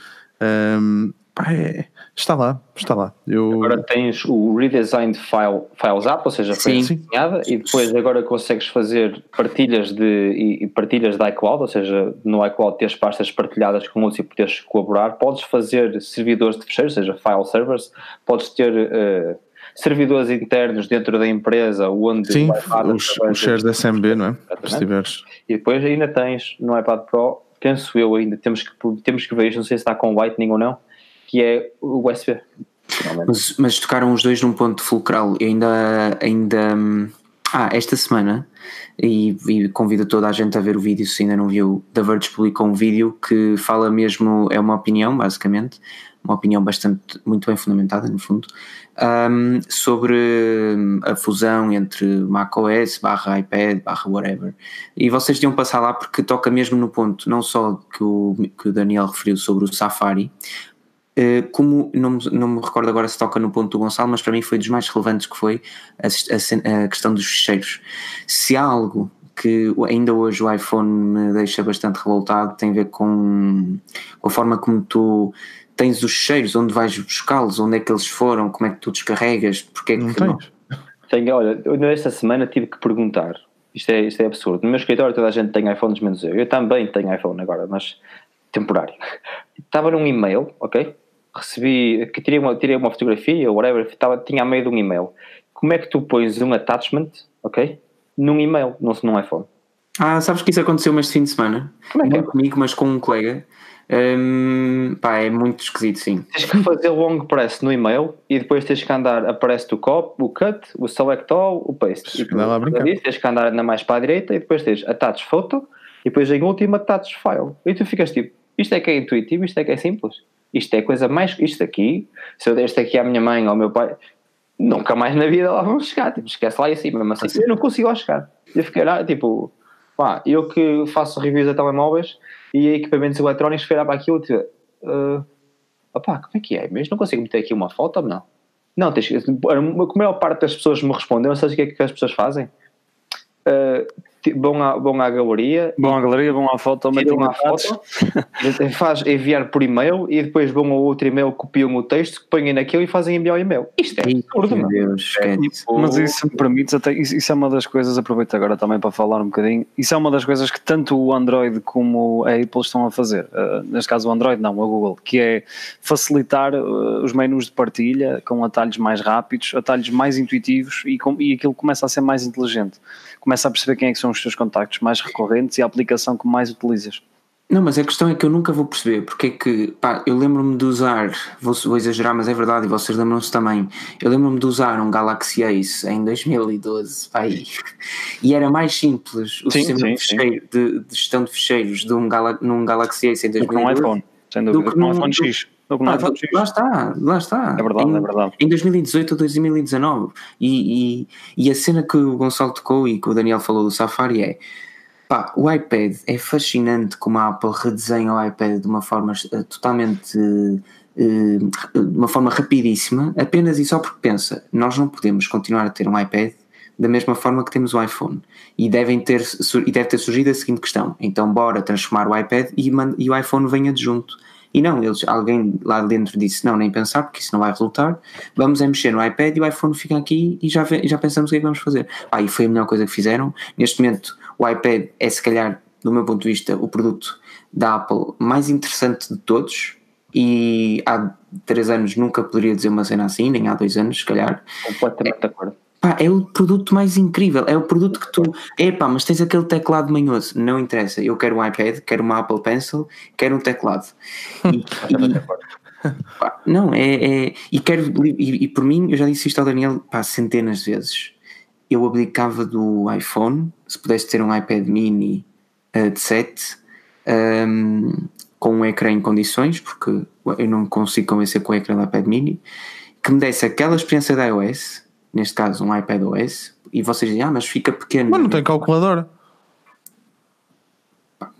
Um, pá, é, está lá, está lá. Eu... Agora tens o redesigned file, files app, ou seja, foi Sim. desenhada e depois agora consegues fazer partilhas de e, e partilhas da iCloud, ou seja, no iCloud teres pastas partilhadas com outros e poderes colaborar. Podes fazer servidores de fecheiros, ou seja, file servers, podes ter uh, servidores internos dentro da empresa onde Sim, os, os shares da SMB, não é? Se tiveres. E depois ainda tens no iPad Pro, penso eu ainda, temos que, temos que ver, não sei se está com Lightning ou não, que é o USB. Mas, mas, tocaram os dois num ponto fulcral. Eu ainda, ainda ah, esta semana, e, e, convido toda a gente a ver o vídeo se ainda não viu, da Verge publicou um vídeo que fala mesmo, é uma opinião basicamente, uma opinião bastante, muito bem fundamentada no fundo, um, sobre a fusão entre macOS barra iPad barra whatever. E vocês deviam passar lá porque toca mesmo no ponto, não só que o, que o Daniel referiu sobre o Safari, eh, como não, não me recordo agora se toca no ponto do Gonçalo, mas para mim foi dos mais relevantes que foi a, a, a questão dos fecheiros. Se há algo que ainda hoje o iPhone me deixa bastante revoltado, tem a ver com, com a forma como tu tens os cheiros, onde vais buscá-los, onde é que eles foram, como é que tu descarregas, porque é que não tens. Tenho, olha, eu nesta semana tive que perguntar, isto é, isto é absurdo, no meu escritório toda a gente tem iPhones menos eu, eu também tenho iPhone agora, mas temporário. Estava num e-mail, ok? recebi, que tirei uma, tirei uma fotografia ou whatever, estava, tinha a meio de um e-mail. Como é que tu pões um attachment, ok? Num e-mail, não num iPhone. Ah, sabes que isso aconteceu este fim de semana? Como é que? Não é? comigo, mas com um colega. Hum, pá, é muito esquisito, sim. Tens que fazer long press no e-mail e depois tens que andar, aparece o cop, o cut, o select all, o paste. E lá tens que andar ainda mais para a direita e depois tens attach photo e depois em último attach file. E tu ficas tipo, isto é que é intuitivo, isto é que é simples. Isto é coisa mais. Isto aqui, se eu deste aqui à minha mãe ou ao meu pai, nunca mais na vida lá vão chegar. Tipo, esquece lá e assim, mesmo assim, eu não consigo lá chegar. Eu fiquei lá, tipo, pá, eu que faço reviews de telemóveis e equipamentos eletrónicos, lá para aquilo, tipo, uh, opá, como é que é? Mas não consigo meter aqui uma foto não? Não, tens, a maior parte das pessoas me respondem, não sei o que é que as pessoas fazem. Uh, vão à, vão à galeria. Vão à galeria, vão à foto, metem uma foto, faz enviar por e-mail e depois vão ao outro e-mail, copiam o texto, põem naquilo e fazem enviar o e-mail. Isto é absurdo, Deus, é, tipo... Mas isso me permites, até, isso, isso, é uma das coisas, aproveito agora também para falar um bocadinho, isso é uma das coisas que tanto o Android como a Apple estão a fazer, uh, neste caso o Android não, a Google, que é facilitar uh, os menus de partilha com atalhos mais rápidos, atalhos mais intuitivos e, com, e aquilo começa a ser mais inteligente começa a perceber quem é que são os teus contactos mais recorrentes e a aplicação que mais utilizas. Não, mas a questão é que eu nunca vou perceber porque é que, pá, eu lembro-me de usar, vou, vou, exagerar, mas é verdade, e vocês lembram-se também, eu lembro-me de usar um Galaxy Ace em 2012, pá, <laughs> e era mais simples o sim, sistema sim, de, fecheiro, de, de, gestão de ficheiros de um num Galaxy Ace em 2012 do que iPhone, sem dúvida, do que num iPhone X. Ah, lá está, lá está. É verdade, em, é verdade. Em 2018 ou 2019. E, e, e a cena que o Gonçalo tocou e que o Daniel falou do Safari é Pá, o iPad é fascinante como a Apple redesenha o iPad de uma forma uh, totalmente uh, de uma forma rapidíssima, apenas e só porque pensa, nós não podemos continuar a ter um iPad da mesma forma que temos o iPhone. E, devem ter, e deve ter surgido a seguinte questão: então, bora transformar o iPad e, e o iPhone venha adjunto. E não, eles, alguém lá dentro disse: não, nem pensar, porque isso não vai resultar. Vamos é mexer no iPad e o iPhone fica aqui e já, já pensamos o que é que vamos fazer. Ah, e foi a melhor coisa que fizeram. Neste momento, o iPad é, se calhar, do meu ponto de vista, o produto da Apple mais interessante de todos. E há três anos nunca poderia dizer uma cena assim, nem há dois anos, se calhar. Completamente de acordo. Pá, é o produto mais incrível, é o produto que tu. É pá, mas tens aquele teclado manhoso, não interessa. Eu quero um iPad, quero uma Apple Pencil, quero um teclado. E, <laughs> e, pá, não, é, é. e quero. E, e, por mim, eu já disse isto ao Daniel pá, centenas de vezes eu abdicava do iPhone, se pudesse ter um iPad mini uh, de 7 um, com um ecrã em condições, porque eu não consigo convencer com o ecrã do iPad mini, que me desse aquela experiência da iOS, neste caso um iPad OS, e vocês dizem, ah, mas fica pequeno. Mas não tem calculadora.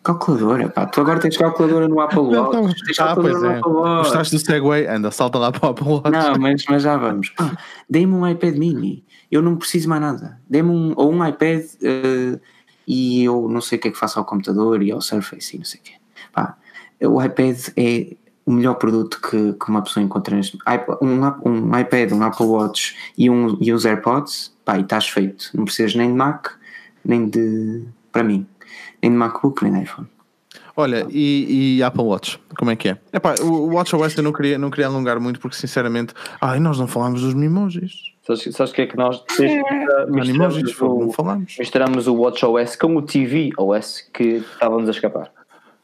Calculadora, pá, tu agora tens calculadora no Apple Watch. Não, tens ah, pois é. Gostaste do Segway? Anda, salta lá para o Apple Watch. Não, mas, mas já vamos. Ah, Dei-me um iPad mini eu não preciso mais nada. Dê-me um, ou um iPad uh, e eu não sei o que é que faço ao computador e ao Surface e não sei o quê. Pá, o iPad é o melhor produto que, que uma pessoa encontra neste um, um iPad, um Apple Watch e, um, e uns AirPods, pá, e estás feito. Não precisas nem de Mac, nem de. para mim, nem de MacBook, nem de iPhone. Olha, e, e, Apple Watch, como é que é? Epá, o WatchOS eu não queria, não queria alongar muito porque sinceramente, ai, nós não falámos dos mimojis. Sabes, o que é que nós é. misturamos, o, não falamos. misturamos o WatchOS com o tvOS que estávamos a escapar?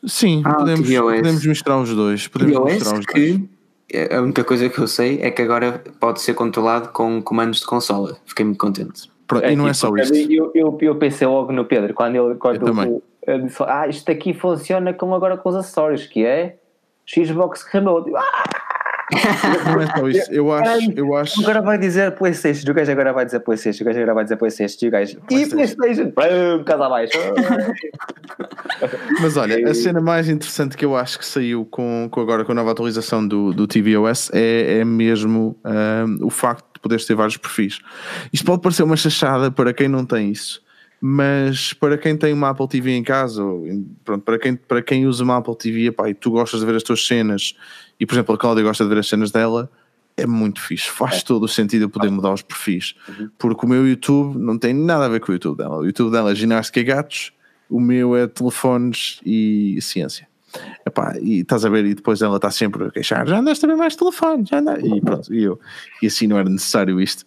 Sim, ah, podemos, podemos misturar os dois. Podemos tvOS misturar os que dois. É, a única coisa que eu sei é que agora pode ser controlado com comandos de consola. Fiquei muito contente. e não é só isso. Eu, eu, eu, pensei logo no Pedro quando ele, quando eu ele disse: Ah, isto aqui funciona com agora com os acessórios, que é Xbox Remote. Ah! Não é só isso. Eu <laughs> acho, eu acho. Agora vai dizer PlayStation. O gajo agora vai dizer PlayStation. O gajo agora vai dizer PlayStation. O gajo. E PlayStation. Casa abaixo. Mas olha, a cena mais interessante que eu acho que saiu com, com agora com a nova atualização do, do tvOS é, é mesmo um, o facto de poderes ter vários perfis. Isto pode parecer uma chachada para quem não tem isso mas para quem tem uma Apple TV em casa, pronto, para, quem, para quem usa uma Apple TV epá, e tu gostas de ver as tuas cenas, e por exemplo a Cláudia gosta de ver as cenas dela, é muito fixe, faz é. todo o sentido eu poder mudar os perfis, uhum. porque o meu YouTube não tem nada a ver com o YouTube dela, o YouTube dela é ginástica e gatos, o meu é telefones e ciência. Epá, e estás a ver, e depois ela está sempre a queixar, já andaste a ver mais telefone, já andaste, e pronto, e eu, e assim não era necessário isto.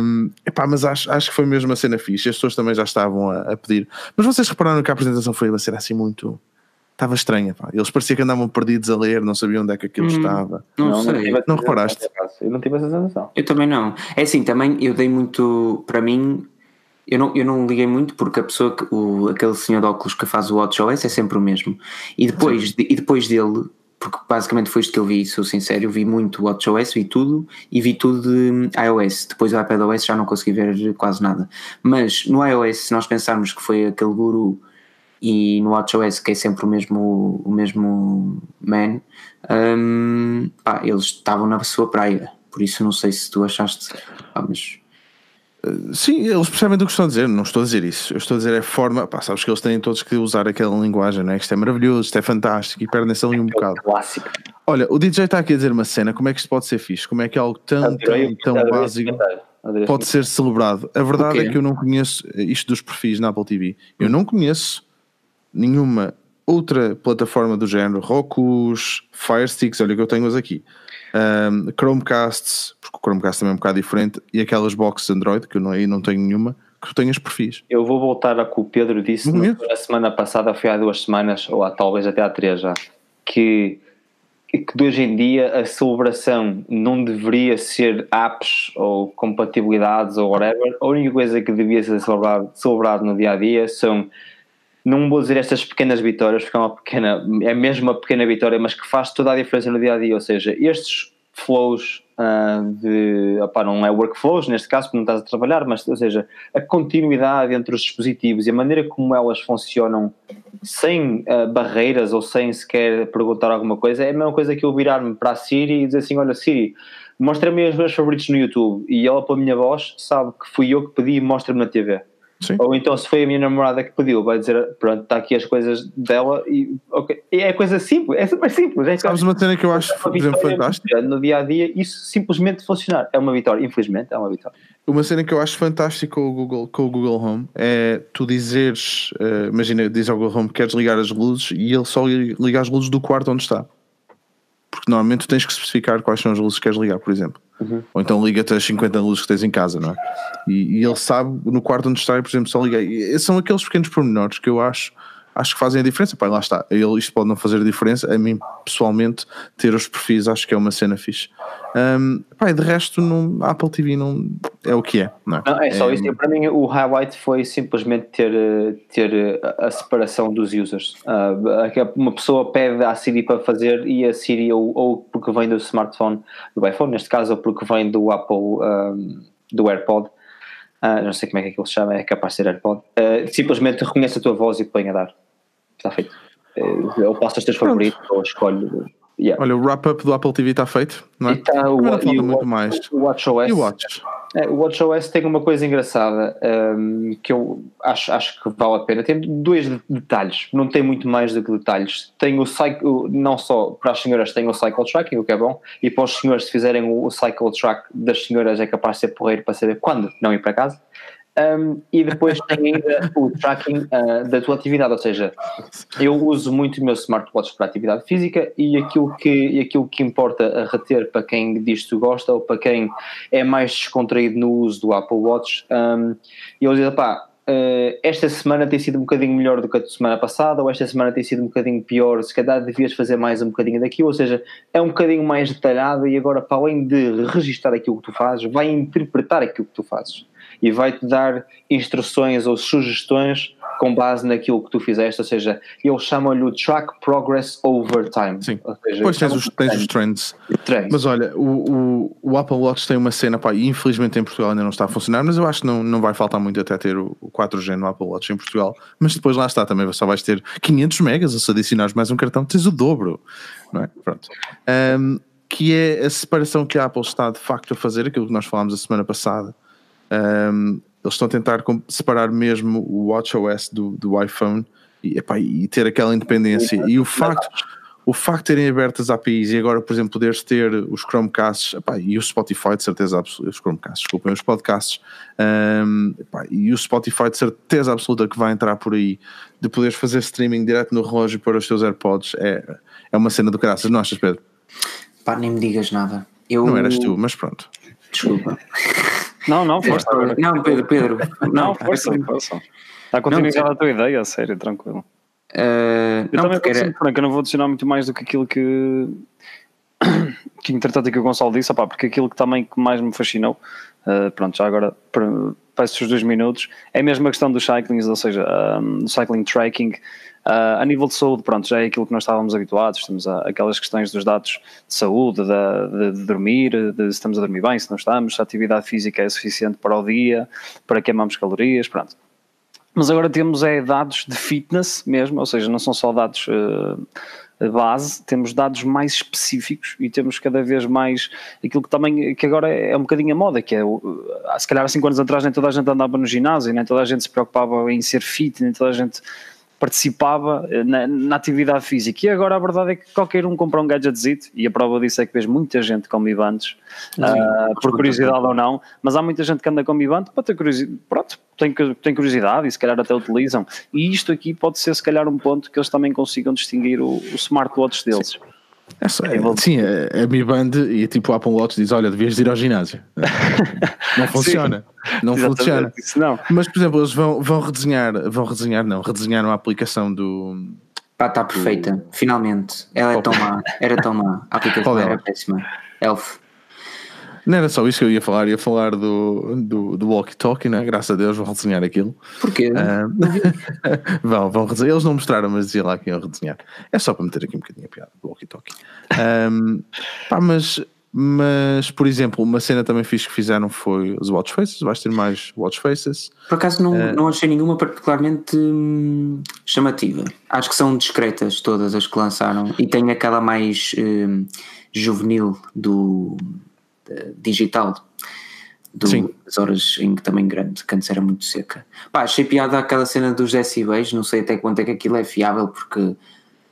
Um, epá, mas acho, acho que foi mesmo uma cena fixe, as pessoas também já estavam a, a pedir, mas vocês repararam que a apresentação foi uma cena assim muito, estava estranha, pá. eles pareciam que andavam perdidos a ler, não sabiam onde é que aquilo hum, estava. Não, não sei, não, não reparaste? Eu não tive essa sensação. Eu também não. É assim, também eu dei muito, para mim, eu não, eu não liguei muito porque a pessoa, que, o, aquele senhor de óculos que faz o WatchOS é sempre o mesmo. E depois, de, e depois dele, porque basicamente foi isto que eu vi, sou sincero, eu vi muito WatchOS, vi tudo e vi tudo de iOS. Depois do iPadOS já não consegui ver quase nada. Mas no iOS, se nós pensarmos que foi aquele guru e no WatchOS que é sempre o mesmo, o mesmo man, um, pá, eles estavam na sua praia. Por isso não sei se tu achaste. Ah, mas Sim, eles percebem do que estão a dizer, não estou a dizer isso. Eu estou a dizer é a forma, pá, sabes que eles têm todos que usar aquela linguagem, né? que isto é maravilhoso, isto é fantástico e perdem-se ali um é bocado. Clássico. Olha, o DJ está aqui a dizer uma cena, como é que isto pode ser fixe? Como é que algo tão, tão, tão básico pode ser celebrado? A verdade é que eu não conheço isto dos perfis na Apple TV. Eu não conheço nenhuma outra plataforma do género, Rokus, Firesticks, olha que eu tenho-os aqui um, Chromecasts, porque o Chromecast também é um bocado diferente, e aquelas boxes Android, que eu não, aí não tenho nenhuma, que tu tenhas perfis. Eu vou voltar a que o Pedro disse na semana passada, foi há duas semanas, ou há, talvez até há três já, que, que de hoje em dia a celebração não deveria ser apps ou compatibilidades ou whatever. A única coisa que devia ser celebrado, celebrado no dia a dia são não vou dizer estas pequenas vitórias, porque é uma pequena, é mesmo uma pequena vitória, mas que faz toda a diferença no dia a dia. Ou seja, estes flows uh, de, opa, não é workflows neste caso, porque não estás a trabalhar, mas, ou seja, a continuidade entre os dispositivos e a maneira como elas funcionam sem uh, barreiras ou sem sequer perguntar alguma coisa, é a mesma coisa que eu virar-me para a Siri e dizer assim: Olha, Siri, mostra-me os meus favoritos no YouTube, e ela, pela minha voz, sabe que fui eu que pedi e mostra-me na TV. Sim. Ou então, se foi a minha namorada que pediu, vai dizer: Pronto, está aqui as coisas dela e ok. É coisa simples, é super simples. É Sabes uma cena que eu acho, por exemplo, fantástica? No dia a dia, isso simplesmente funcionar. É uma vitória, infelizmente, é uma vitória. Uma cena que eu acho fantástica com o Google, com o Google Home é tu dizeres: uh, Imagina, diz ao Google Home que queres ligar as luzes e ele só liga as luzes do quarto onde está. Porque normalmente tu tens que especificar quais são as luzes que queres ligar, por exemplo. Uhum. Ou então liga-te as 50 luzes que tens em casa, não é? E, e, ele sabe no quarto onde está, por exemplo, só liga. E são aqueles pequenos pormenores que eu acho acho que fazem a diferença. Pai, lá está. Ele, isto pode não fazer a diferença. A mim, pessoalmente, ter os perfis acho que é uma cena fixe. Um, pai, de resto, não, a Apple TV não é o que é. Não é, não, é só é, isso. Para mim, o highlight foi simplesmente ter, ter a separação dos users. Uh, uma pessoa pede à Siri para fazer e a Siri, ou, ou porque vem do smartphone, do iPhone, neste caso, ou porque vem do Apple, um, do AirPod. Uh, não sei como é que aquilo se chama, é capaz de ser AirPod. Uh, simplesmente reconhece a tua voz e põe a dar está feito. Ou eh, passa os teus favoritos ou escolho. Yeah. Olha, o wrap-up do Apple TV está feito, não é? E tá, o, falta e muito o, mais. O WatchOS. E o Watch? É, o WatchOS tem uma coisa engraçada um, que eu acho, acho que vale a pena. Tem dois detalhes, não tem muito mais do que detalhes. Tem o cycle, não só para as senhoras tem o cycle tracking, o que é bom, e para os senhores, se fizerem o, o cycle track das senhoras, é capaz de ser porreiro para saber quando não ir para casa. Um, e depois tem ainda o tracking uh, da tua atividade, ou seja, eu uso muito o meu smartwatch para atividade física e aquilo que, e aquilo que importa a reter para quem disto gosta ou para quem é mais descontraído no uso do Apple Watch, um, eu digo, pá, uh, esta semana tem sido um bocadinho melhor do que a semana passada, ou esta semana tem sido um bocadinho pior, se calhar devias fazer mais um bocadinho daquilo, ou seja, é um bocadinho mais detalhado e agora, para além de registar aquilo que tu fazes, vai interpretar aquilo que tu fazes e vai-te dar instruções ou sugestões com base naquilo que tu fizeste, ou seja, eles chamam-lhe o Track Progress Over Time. Sim, seja, depois tens os, tens os trends. trends. Mas olha, o, o, o, Apple Watch tem uma cena, pá, infelizmente em Portugal ainda não está a funcionar, mas eu acho que não, não vai faltar muito até ter o, o 4G no Apple Watch em Portugal, mas depois lá está também, só vais ter 500 megas, se adicionares mais um cartão, tens o dobro, não é? Pronto. Um, que é a separação que a Apple está de facto a fazer, aquilo que nós falámos a semana passada, um, eles estão a tentar separar mesmo o WatchOS do, do iPhone e, epá, e ter aquela independência. E o facto, o facto de terem aberto as APIs e agora, por exemplo, poderes ter os Chromecasts epá, e o Spotify, de certeza absoluta, os Chromecasts, desculpem, os podcasts um, epá, e o Spotify, de certeza absoluta que vai entrar por aí, de poderes fazer streaming direto no relógio para os teus AirPods, é, é uma cena do caraças, não achas, Pedro? Pá, nem me digas nada. Eu... Não eras tu, mas pronto. Desculpa. <laughs> Não, não, força. Não, Pedro, Pedro. Não, força, força. Está continuidade a tua ideia, a sério, tranquilo. Uh, eu não, também era... franco, eu não vou adicionar muito mais do que aquilo que <coughs> que entretanto aqui o Gonçalo disse, opá, porque aquilo que também que mais me fascinou, uh, pronto, já agora peço os dois minutos, é mesmo a questão dos cyclings, ou seja, um, do cycling tracking, Uh, a nível de saúde, pronto, já é aquilo que nós estávamos habituados, temos a, aquelas questões dos dados de saúde, de, de, de dormir, de se estamos a dormir bem, se não estamos, se a atividade física é suficiente para o dia, para queimarmos calorias, pronto. Mas agora temos é dados de fitness mesmo, ou seja, não são só dados uh, base, temos dados mais específicos e temos cada vez mais aquilo que também, que agora é um bocadinho a moda, que é, se calhar há 5 anos atrás nem toda a gente andava no ginásio, nem toda a gente se preocupava em ser fit, nem toda a gente participava eh, na, na, atividade física. E agora a verdade é que qualquer um compra um gadgetzito, e a prova disso é que vês muita gente com bivantes, uh, por curiosidade ou não, mas há muita gente que anda com bivante para ter curiosidade, pronto, tem, tem curiosidade e se calhar até utilizam. E isto aqui pode ser se calhar um ponto que eles também consigam distinguir o, o smartwatch deles. Sim. É só, é, sim, a, a Mi Band e tipo o Apple Watch diz: Olha, devias ir ao ginásio. <laughs> não funciona. Não funciona. Não. Mas, por exemplo, eles vão, vão redesenhar, vão redesenhar, não, redesenharam a aplicação do. Ah, está perfeita, do... finalmente. Ela é tão má, era tão má. A aplicação era péssima. Elf. Não era só isso que eu ia falar, ia falar do, do, do walkie-talkie, né? graças a Deus vão redesenhar aquilo. Porquê? Uh, <laughs> vão, vão redesenhar. Eles não mostraram, mas dizia lá que iam redesenhar. É só para meter aqui um bocadinho a piada do walkie-talkie. Um, pá, mas, mas, por exemplo, uma cena também fiz que fizeram foi os watch faces. Vais ter mais watch faces. Por acaso não, uh, não achei nenhuma particularmente hum, chamativa. Acho que são discretas todas as que lançaram e tem aquela mais hum, juvenil do digital do, das horas em que também grande, que antes era muito seca. Pá, achei piada aquela cena dos decibéis, não sei até quanto é que aquilo é fiável, porque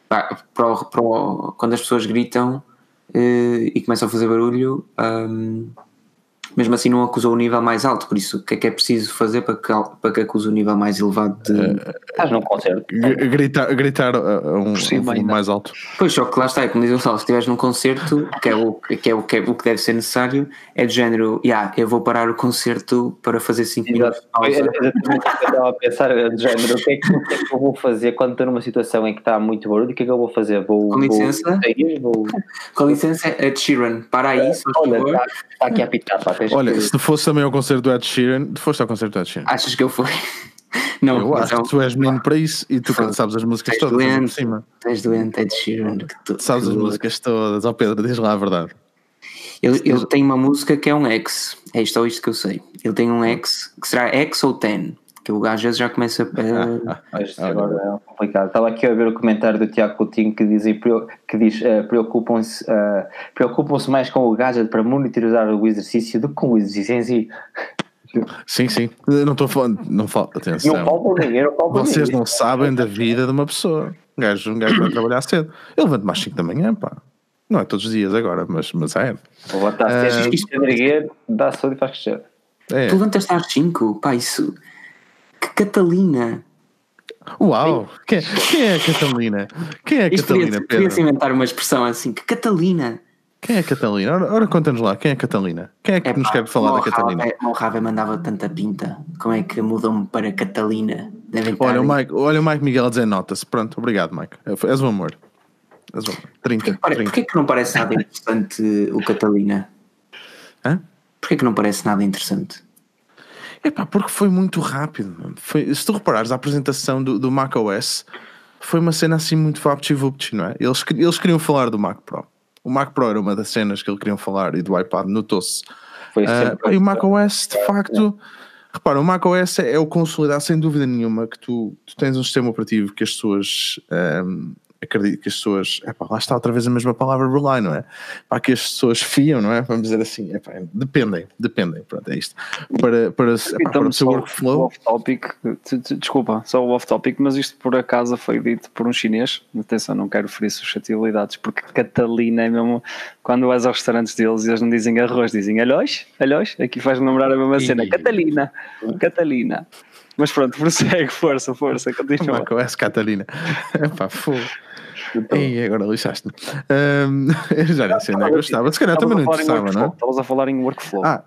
pá, pro, pro, quando as pessoas gritam uh, e começam a fazer barulho, um, mesmo assim não acusou o nível mais alto, por isso o que é que é preciso fazer para que, para que acuse o nível mais elevado de. Estás num concerto. Gritar, gritar a, um, um mais alto. Pois, só que lá está, é como diz o Sal, se estiveres num concerto, que é, o, que, é o, que é o que deve ser necessário, é de género, yeah, eu vou parar o concerto para fazer 5 minutos de pausa. Exatamente o que eu estava a pensar, de género, o que, é que, o que, é que eu vou fazer quando estou numa situação em que está muito barulho, o que é que eu vou fazer? Vou, com licença, vou sair, vou... com licença, Ed Sheeran, para aí, se Olha, está, está aqui a pitar, pá, Olha, que... se fosse também ao concerto do Ed Sheeran, foste ao concerto do Ed Sheeran. Achas que eu fui? <laughs> Não, eu acho que tu és menino para isso e tu Foi. sabes as músicas todas doente, por cima. Tens doente, Ed Sheeran. Tu, sabes as músicas todas. Ó oh, Pedro, diz lá a verdade. Ele, ele tem uma música que é um X, é isto ou isto que eu sei. Ele tem um X, que será X ou Ten, que o gajo às vezes já começa a. <laughs> Isto agora é complicado. Estava aqui a ver o comentário do Tiago Coutinho que diz, que diz uh, preocupam-se uh, preocupam-se mais com o gadget para monitorizar o exercício do que com o exercício em si. Sim, sim. não estou falando. Não falo, atenção. Não falta dinheiro, falta Vocês não sabem da vida de uma pessoa. Um gajo, um gajo vai trabalhar cedo. Eu levanto mais 5 da manhã, pá. Não é todos os dias agora, mas, mas é. Vou levantar uh, cedo, isto é erguer, dá saúde e faz crescer. É. Tu levantas às 5, pá, isso. Que Catalina! Uau! Quem, quem, é a Catalina? Quem é a Catalina? Podia-se inventar uma expressão assim, que Catalina! Quem é a Catalina? Ora, ora conta-nos lá, quem é a Catalina? Quem é que é, nos quer falar da Catalina? O Rave mandava tanta pinta, como é que mudou-me para Catalina? olha, o Mike, olha o Mike Miguel a dizer nota-se. Pronto, obrigado, Mike. És um amor. És um amor. 30. Porquê, 30. porquê que não parece nada interessante o Catalina? Hã? Porquê que não parece nada interessante? Epá, porque foi muito rápido. Foi, se tu reparares, a apresentação do, do macOS foi uma cena assim muito vapt não é? Eles, eles queriam falar do Mac Pro o Mac Pro era uma das cenas que ele queriam falar e do iPad notou-se. Uh, e o Mac OS, de facto, repara, o Mac OS é, é o consolidar sem dúvida nenhuma que tu, tu tens um sistema operativo que as pessoas um, acredito que as pessoas, epá, lá está outra vez a mesma palavra rely, não é? Para que as pessoas fiam, não é? Vamos dizer assim, epá, dependem, dependem, pronto, é isto. Para, para, epá, para o seu workflow. Off topic, desculpa, só o off topic, mas isto por acaso foi dito por um chinês, atenção, não quero ferir suscetibilidades, porque Catalina é mesmo, quando vais aos restaurantes deles, eles não dizem arroz, dizem alhós, alhós, aqui faz lembrar a mesma cena, Catalina, Catalina. Mas pronto, <laughs> prossegue, força, força, continua. Marco S. Catarina. Epá, fogo. Então, e agora lixaste-me. Um, <laughs> eu já nem sei onde é que eu estava. Se calhar também não interessava, não é? Estavas a falar em workflow. Ah,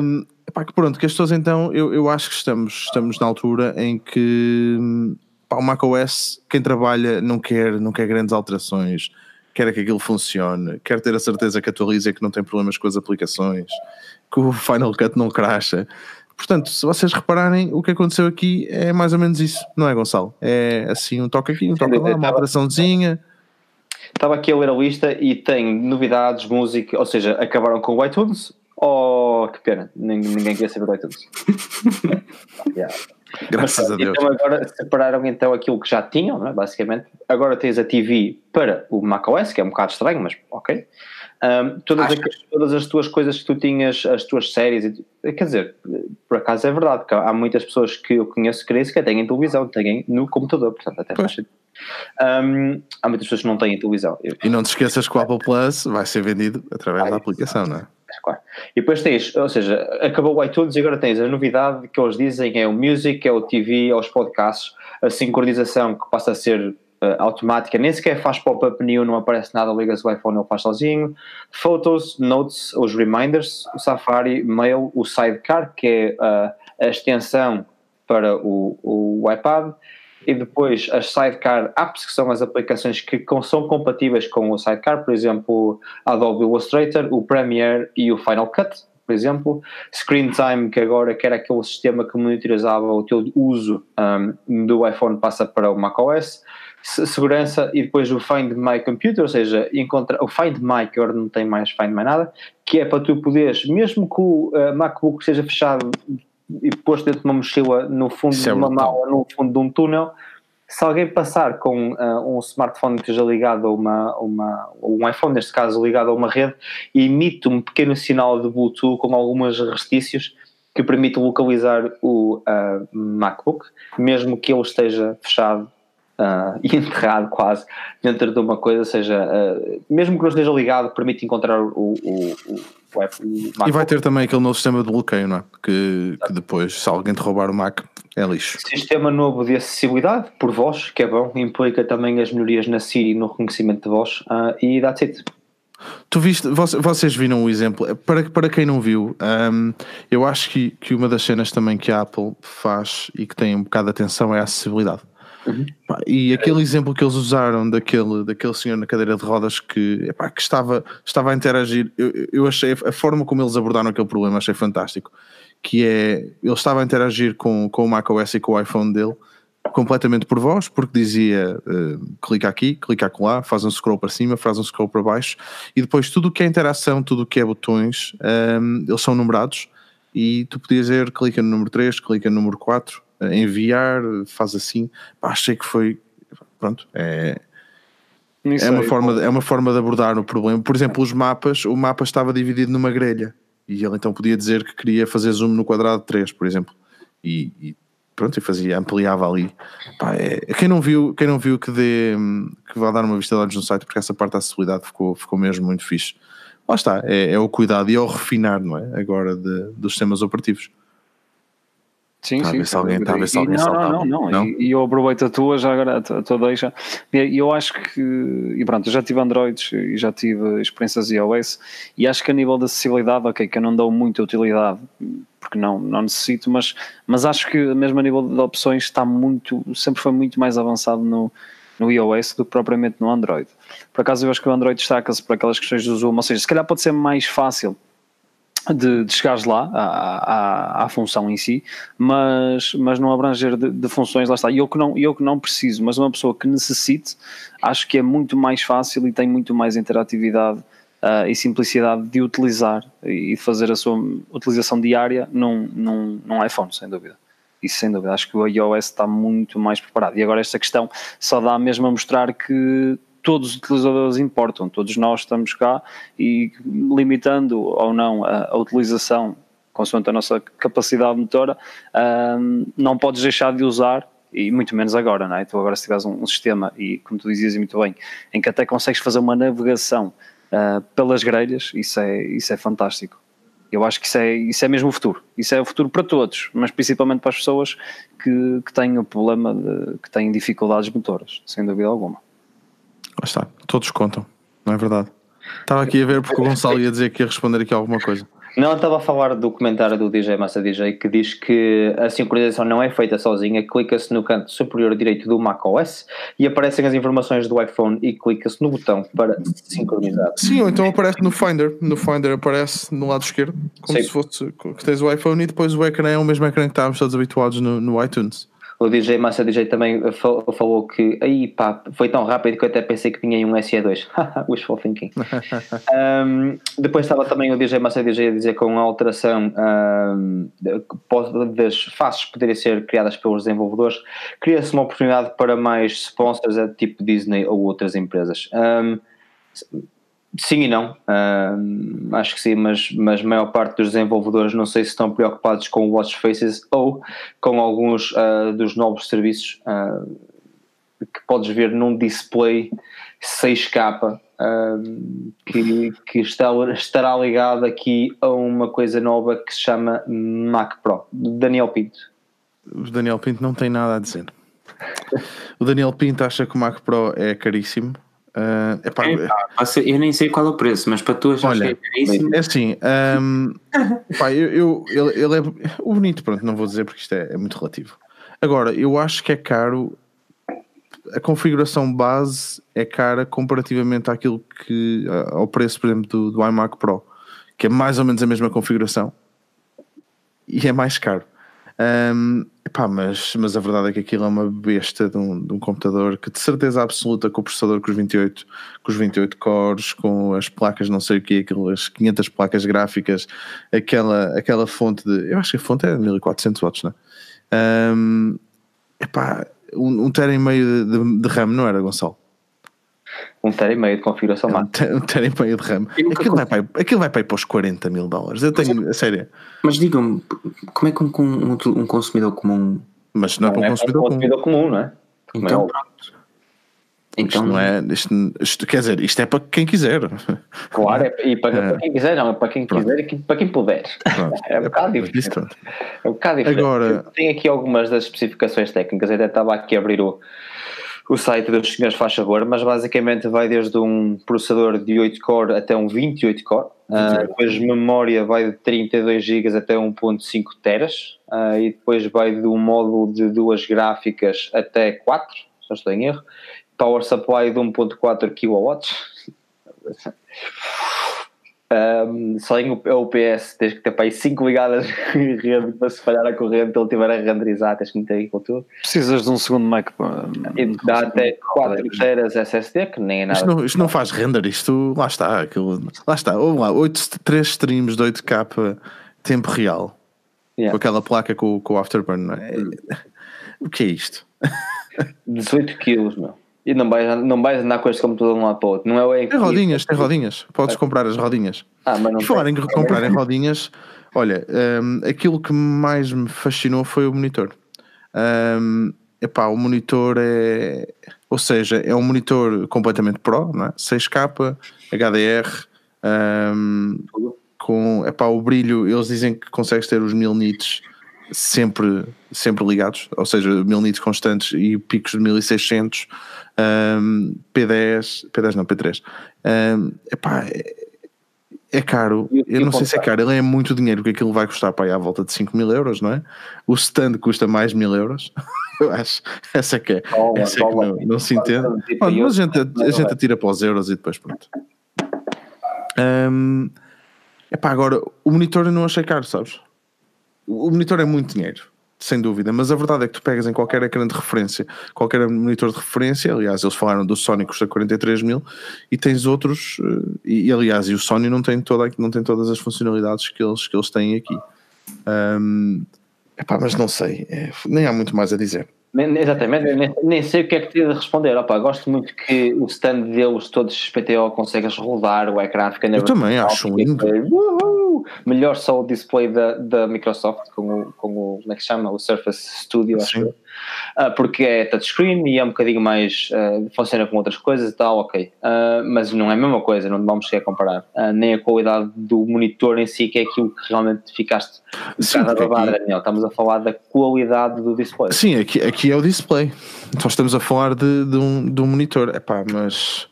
um, epá, que pronto, que as pessoas então, eu, eu acho que estamos, estamos na altura em que pá, o macOS, quem trabalha não quer, não quer grandes alterações, quer que aquilo funcione, quer ter a certeza que atualiza e que não tem problemas com as aplicações, que o <laughs> Final Cut não cracha. Portanto, se vocês repararem, o que aconteceu aqui é mais ou menos isso, não é, Gonçalo? É assim, um toque aqui, um toque lá, uma alteraçãozinha. Estava aqui a ler a lista e tem novidades, música, ou seja, acabaram com o iTunes. Oh, que pena, ninguém queria saber do iTunes. <laughs> yeah. Graças Mas, a Deus. Então agora separaram então aquilo que já tinham, é? basicamente. Agora tens a TV para o macOS, que é um bocado estranho, mas ok. Um, todas, as, todas as tuas coisas que tu tinhas, as tuas séries, quer dizer, por acaso é verdade, que há muitas pessoas que eu conheço que nem sequer têm televisão, têm no computador, portanto até faz sentido. Um, há muitas pessoas que não têm televisão. E não te esqueças que o Apple Plus vai ser vendido através ah, da aplicação, não é? Claro. E depois tens, ou seja, acabou o iTunes e agora tens a novidade que eles dizem é o Music, é o TV, é os podcasts, a sincronização que passa a ser uh, automática, nem sequer faz pop-up nenhum, não aparece nada, liga-se o iPhone, ele faz sozinho. Photos, Notes, os Reminders, o Safari, Mail, o Sidecar, que é uh, a extensão para o, o iPad, e depois as Sidecar Apps, que são as aplicações que são compatíveis com o Sidecar, por exemplo, Adobe Illustrator, o Premiere e o Final Cut, por exemplo. Screen Time, que agora que era aquele sistema que monitorizava o teu uso um, do iPhone, passa para o macOS. Segurança e depois o Find My Computer, ou seja, encontra, o Find My, que agora não tem mais Find My nada, que é para tu poderes, mesmo que o uh, MacBook seja fechado e posto dentro de uma mochila no fundo Isso de é uma é mala, no fundo de um túnel, se alguém passar com uh, um smartphone que esteja ligado a uma, uma, um iPhone, neste caso ligado a uma rede, emite um pequeno sinal de Bluetooth com alguns restícios que permite localizar o uh, MacBook, mesmo que ele esteja fechado uh, <laughs> e enterrado quase dentro de uma coisa, ou seja, uh, mesmo que não esteja ligado, permite encontrar o, o, o, o, E vai ter também aquele novo sistema de bloqueio, não é? Que, que depois, se alguém te roubar o Mac, é lixo. Sistema novo de acessibilidade por voz, que é bom, implica também as melhorias na Siri no reconhecimento de voz uh, e that's it. Tu viste, vocês viram o exemplo, para, para quem não viu, um, eu acho que, que uma das cenas também que a Apple faz e que tem um bocado de atenção é a acessibilidade. Uhum. E aquele exemplo que eles usaram daquele, daquele senhor na cadeira de rodas que, epá, que estava, estava a interagir, eu, eu achei a forma como eles abordaram aquele problema, achei fantástico. Que é, ele estava a interagir com, com o macOS e com o iPhone dele completamente por voz, porque dizia uh, clica aqui, clica lá, faz um scroll para cima, faz um scroll para baixo, e depois tudo o que é interação, tudo o que é botões, um, ehm, eles são numerados, e tu podias dizer clica no número 3, clica no número 4, enviar, faz assim. Pá, achei que foi. Pronto, é. É uma, forma de, é uma forma de abordar o problema. Por exemplo, os mapas, o mapa estava dividido numa grelha e ele então podia dizer que queria fazer zoom no quadrado 3, por exemplo. E, e pronto, e fazia, ampliava ali. Pá, é, quem não viu, quem não viu que, dê, que vá dar uma vista de olhos no site, porque essa parte da acessibilidade ficou, ficou mesmo muito fixe. Lá está, é, é o cuidado e é o refinar, não é? Agora de, dos sistemas operativos. Sim, sim. Se alguém, ver se alguém não, não, não, não, E, e eu aproveito a tua, já agora a tua deixa. E eu acho que, e pronto, eu já tive Androids e já tive experiências iOS e acho que a nível de acessibilidade, ok, que eu não dou muita utilidade porque não, não necessito, mas, mas acho que mesmo a nível de opções está muito, sempre foi muito mais avançado no, no iOS do que propriamente no Android. Por acaso eu acho que o Android destaca-se por aquelas questões do zoom, ou seja, se calhar pode ser mais fácil de, de chegares lá à, à, à, função em si, mas, mas não abranger de, de, funções, lá está. Eu que, não, eu que não preciso, mas uma pessoa que necessite, acho que é muito mais fácil e tem muito mais interatividade uh, e simplicidade de utilizar e fazer a sua utilização diária num, num, num iPhone, sem dúvida. Isso sem dúvida, acho que o iOS está muito mais preparado. E agora esta questão só dá mesmo a mostrar que todos os utilizadores importam, todos nós estamos cá e limitando ou não a, a utilização consoante a nossa capacidade motora, um, não podes deixar de usar e muito menos agora, não é? Tu agora se tiveres um, um, sistema e, como tu dizias muito bem, em que até consegues fazer uma navegação uh, pelas grelhas, isso é, isso é fantástico. Eu acho que isso é, isso é mesmo o futuro. Isso é o futuro para todos, mas principalmente para as pessoas que, que têm o problema, de, que têm dificuldades motoras, sem dúvida alguma. Lá está, todos contam, não é verdade? Estava aqui a ver porque o Gonçalo ia dizer que ia responder aqui alguma coisa. Não, estava a falar do comentário do DJ Massa DJ que diz que a sincronização não é feita sozinha, clica-se no canto superior direito do macOS e aparecem as informações do iPhone e clica-se no botão para sincronizar. Sim, ou então aparece no Finder, no Finder aparece no lado esquerdo, como Sim. se fosse que tens o iPhone e depois o ecrã é o mesmo ecrã que estávamos todos habituados no, no iTunes. O DJ Massa DJ também falou que aí pá, foi tão rápido que eu até pensei que vinha em um SE2. <laughs> Wishful thinking. <laughs> um, depois estava também o DJ Massa DJ a dizer com a alteração um, das faces poderem ser criadas pelos desenvolvedores, cria-se uma oportunidade para mais sponsors, tipo Disney ou outras empresas. Um, Sim e não, acho que sim, mas, mas a maior parte dos desenvolvedores não sei se estão preocupados com o Watch Faces ou com alguns uh, dos novos serviços uh, que podes ver num display 6K que, que está, estará ligado aqui a uma coisa nova que se chama Mac Pro. Daniel Pinto. O Daniel Pinto não tem nada a dizer. O Daniel Pinto acha que o Mac Pro é caríssimo. Uh, epá, é, eu nem sei qual é o preço, mas para tu achas olha, que é caríssimo. É assim, um, <laughs> pá, eu, eu, ele, ele, é o bonito, pronto, não vou dizer porque isto é, é muito relativo. Agora, eu acho que é caro. A configuração base é cara comparativamente àquilo que ao preço, por exemplo, do, do iMac Pro, que é mais ou menos a mesma configuração e é mais caro. Um, epá, mas, mas a verdade é que aquilo é uma besta de um, de um computador que de certeza absoluta com o processador com os 28, com os 28 cores, com as placas não sei o que, aquelas 500 placas gráficas, aquela, aquela fonte de. Eu acho que a fonte é 1400 watts, não é? Um, epá, um, um tera e meio de, de, de RAM, não era, Gonçalo? Um tera e meio de configuração máxima. Um tera e meio de RAM. Aquilo vai, para, aquilo vai para ir para os 40 mil dólares. Eu tenho, mas, a sério. Mas digam-me, como é que um, um, um, consumidor comum. Mas não, é para um é consumidor, comum. consumidor comum, não é? Então, pronto. Então, isto não é, isto, isto, quer dizer, isto é para quem quiser. Claro, é, e para, é. para, quem quiser, não, é para quem pronto. quiser e para quem puder. Pronto. <laughs> É um bocado diferente. É um bocado diferente. Agora, tem aqui algumas das especificações técnicas, até estava aqui a abrir o, o site dos senhores faz favor, mas basicamente vai desde um processador de 8 core até um 28 core, uh, depois memória vai de 32 GB até 1.5 teras, uh, e depois vai de um módulo de duas gráficas até 4, se não estou em erro, power supply de 1.4 kW, <laughs> um, só em UPS tens que ter para aí 5 ligadas <laughs> em rede para se falhar a corrente ele estiver a renderizar, tens que meter com tudo. Precisas de um segundo Mac para. E dá até 4 teras SSD, que nem é nada. Isto não, isto não faz render, isto lá está. Aquilo, lá está, vamos lá, 8, 3 streams de 8K tempo real. Yeah. Com aquela placa com, com o Afterburn, é? O que é isto? <laughs> 18 quilos, meu. E não vais, não vais andar com este computador de um lado para o outro. Não é o tem rodinhas, tem rodinhas. Podes é. comprar as rodinhas. Ah, mas não e falar em comprar em rodinhas, olha, um, aquilo que mais me fascinou foi o monitor. Um, epá, o monitor é. Ou seja, é um monitor completamente pro, não é? 6K, HDR, um, com epá, o brilho, eles dizem que consegues ter os 1000 nits sempre, sempre ligados, ou seja, 1000 nits constantes e picos de 1600 um, P10, P10 não, P3. Um, epá, é, é caro. Eu não sei se é caro, ele é muito dinheiro, porque aquilo vai custar para aí à volta de 5 mil euros, não é? O stand custa mais mil euros. <laughs> Eu acho. Essa é que é. essa é que não, não se entende. mas a gente, a gente atira para os euros e depois pronto. Um, epá, agora, o monitor eu não achei caro, sabes? O monitor é muito dinheiro sem dúvida, mas a verdade é que tu pegas em qualquer ecrã de referência, qualquer monitor de referência, aliás, eles falaram do Sony custa 43 mil e tens outros, eh, e, aliás, e o Sony não tem, toda, não tem todas as funcionalidades que eles, que eles têm aqui. Um, epá, mas não sei, é, nem há muito mais a dizer. Exatamente, nem, nem, sei o que é que te de responder. Opa, gosto muito que o stand deles, todos PTO, consegues rodar o ecrã. Fica Eu também acho lindo. Melhor só o display da, da Microsoft com o, com o. Como é que se chama? O Surface Studio, acho Sim. Uh, porque é touchscreen e é um bocadinho mais. Uh, funciona com outras coisas e tal, ok. Uh, mas não é a mesma coisa, não vamos a comparar. nem a qualidade do monitor em si, que é aquilo que realmente ficaste um bocado a babar, Daniel. Estamos a falar da qualidade do display. Sim, aqui, aqui é o display. Então estamos a falar de, de, um, de um monitor. Epá, mas.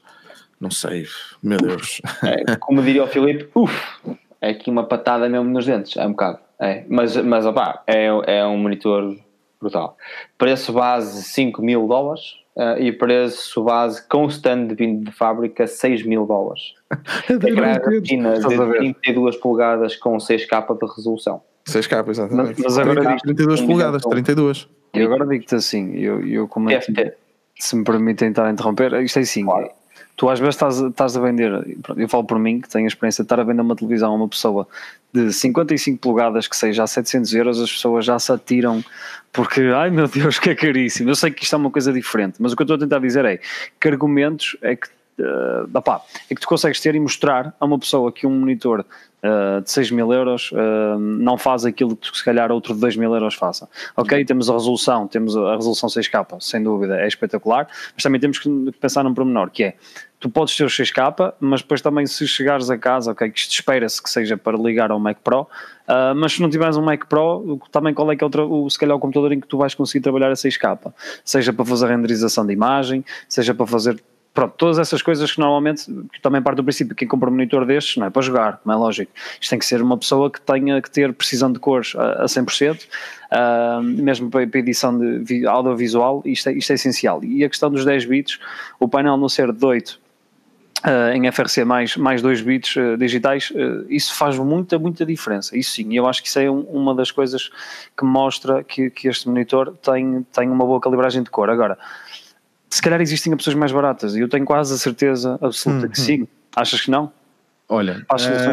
Não sei, meu Deus. É, como diria o Filipe, uff, é aqui uma patada mesmo nos dentes, é um bocado. É, mas, mas opá, é, é um monitor brutal. Preço base 5 mil dólares uh, e preço base com stand vindo de fábrica 6 mil dólares. <laughs> Ecrã retina de 32 polegadas com 6K de resolução. 6K, exatamente. Mas, mas agora 30, 32 polegadas, 32. E agora digo-te assim, eu, eu como é que, se me permitem estar a interromper, isto é assim, claro tu às vezes estás, estás a vender, eu falo por mim que tenho a experiência de estar a vender uma televisão a uma pessoa de 55 polegadas que seja a 700 euros, as pessoas já se atiram porque, ai meu Deus, que é caríssimo. Eu sei que isto é uma coisa diferente, mas o que eu estou a tentar dizer é que argumentos é que, uh, opá, é que tu consegues ter e mostrar a uma pessoa que um monitor uh, de 6 mil euros uh, não faz aquilo que se calhar outro de 2 mil euros faça. Ok, temos a resolução, temos a resolução 6K, sem dúvida, é espetacular, mas também temos que pensar num pormenor, que é tu podes ter o 6K, mas depois também se chegares a casa, ok, que isto espera-se que seja para ligar ao Mac Pro, uh, mas se não tiveres um Mac Pro, também qual é que é o, se calhar o computador em que tu vais conseguir trabalhar a 6K? Seja para fazer renderização de imagem, seja para fazer pronto, todas essas coisas que normalmente que também parte do princípio que quem compra um monitor destes não é para jogar, como é lógico. Isto tem que ser uma pessoa que tenha que ter precisão de cores a, a 100%, uh, mesmo para, para edição de audiovisual, isto é, isto é essencial. E a questão dos 10 bits, o painel não ser de 8 Uh, em FRC mais, mais 2 bits uh, digitais, uh, isso faz muita, muita diferença. Isso sim, eu acho que isso é um, uma das coisas que mostra que, que este monitor tem, tem uma boa calibragem de cor. Agora, se calhar existem opções mais baratas e eu tenho quase a certeza absoluta hum, que sim. Achas que não? Olha,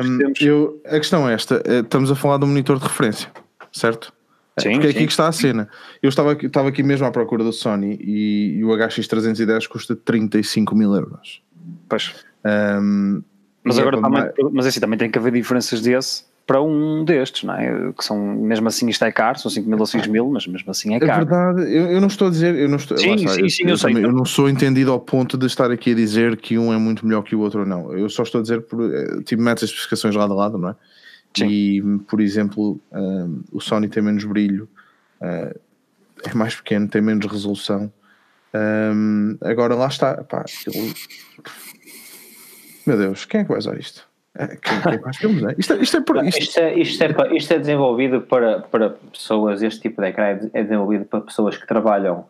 um, que eu, a questão é esta: estamos a falar de um monitor de referência, certo? Sim, Porque é aqui que está a cena. Eu estava aqui, estava aqui mesmo à procura do Sony e, e o HX310 custa 35 mil euros. Pois. Um, mas agora é também, mais... mas assim, também tem que haver diferenças desse para um destes, não é? Que são, mesmo assim isto é caro, são 5 mil ou 6 mil, mas mesmo assim é, é caro. É verdade, eu, eu não estou a dizer, eu não estou, sim, está, sim, sim, eu, eu, sei, também, eu não sou entendido ao ponto de estar aqui a dizer que um é muito melhor que o outro ou não. Eu só estou a dizer, por, eh, tipo, metes as especificações lado a lado, não é? Sim. E, por exemplo, um, o Sony tem menos brilho, uh, é mais pequeno, tem menos resolução. Um, agora lá está, pá, eu... meu Deus, quem é que vai usar isto? É, quem, quem faz filmes, é? Isto, é, isto, é por, isto... Isto, é, isto, é, isto é desenvolvido para, para pessoas, este tipo de ecrã é desenvolvido para pessoas que trabalham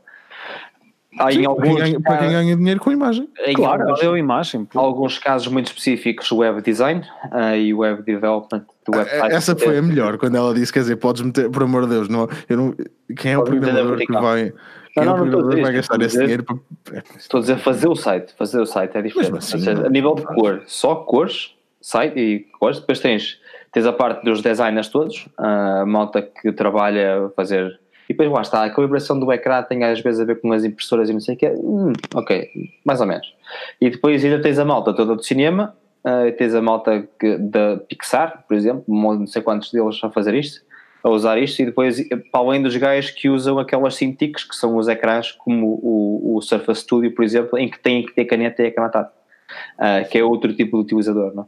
Há Sim, alguns, para, quem ganha, para, quem ganha, dinheiro com imagem. Claro, alguns, a imagem. Alguns casos muito específicos, web design uh, e web development do website. Essa foi a melhor, quando ela disse, quer dizer, podes meter, por amor de Deus, não, eu não, quem é o programador que vai... Quem não, é o programador vai gastar esse dizer, dinheiro para... Estou a dizer fazer o site, fazer o site é diferente. Assim, seja, a nível de cor, só cores, site e cores, depois tens, tens a parte dos designers todos, a malta que trabalha a fazer e depois lá está, a calibração do ecrã tem às vezes a ver com as impressoras e não sei o que. Hum, ok, mais ou menos. E depois ainda tens a malta toda do cinema, uh, tens a malta da Pixar, por exemplo, não sei quantos deles a fazer isto, a usar isto, e depois, para além dos gajos que usam aquelas Cintiqs, que são os ecrãs como o, o Surface Studio, por exemplo, em que tem que ter caneta e ecrã uh, que é outro tipo de utilizador, não?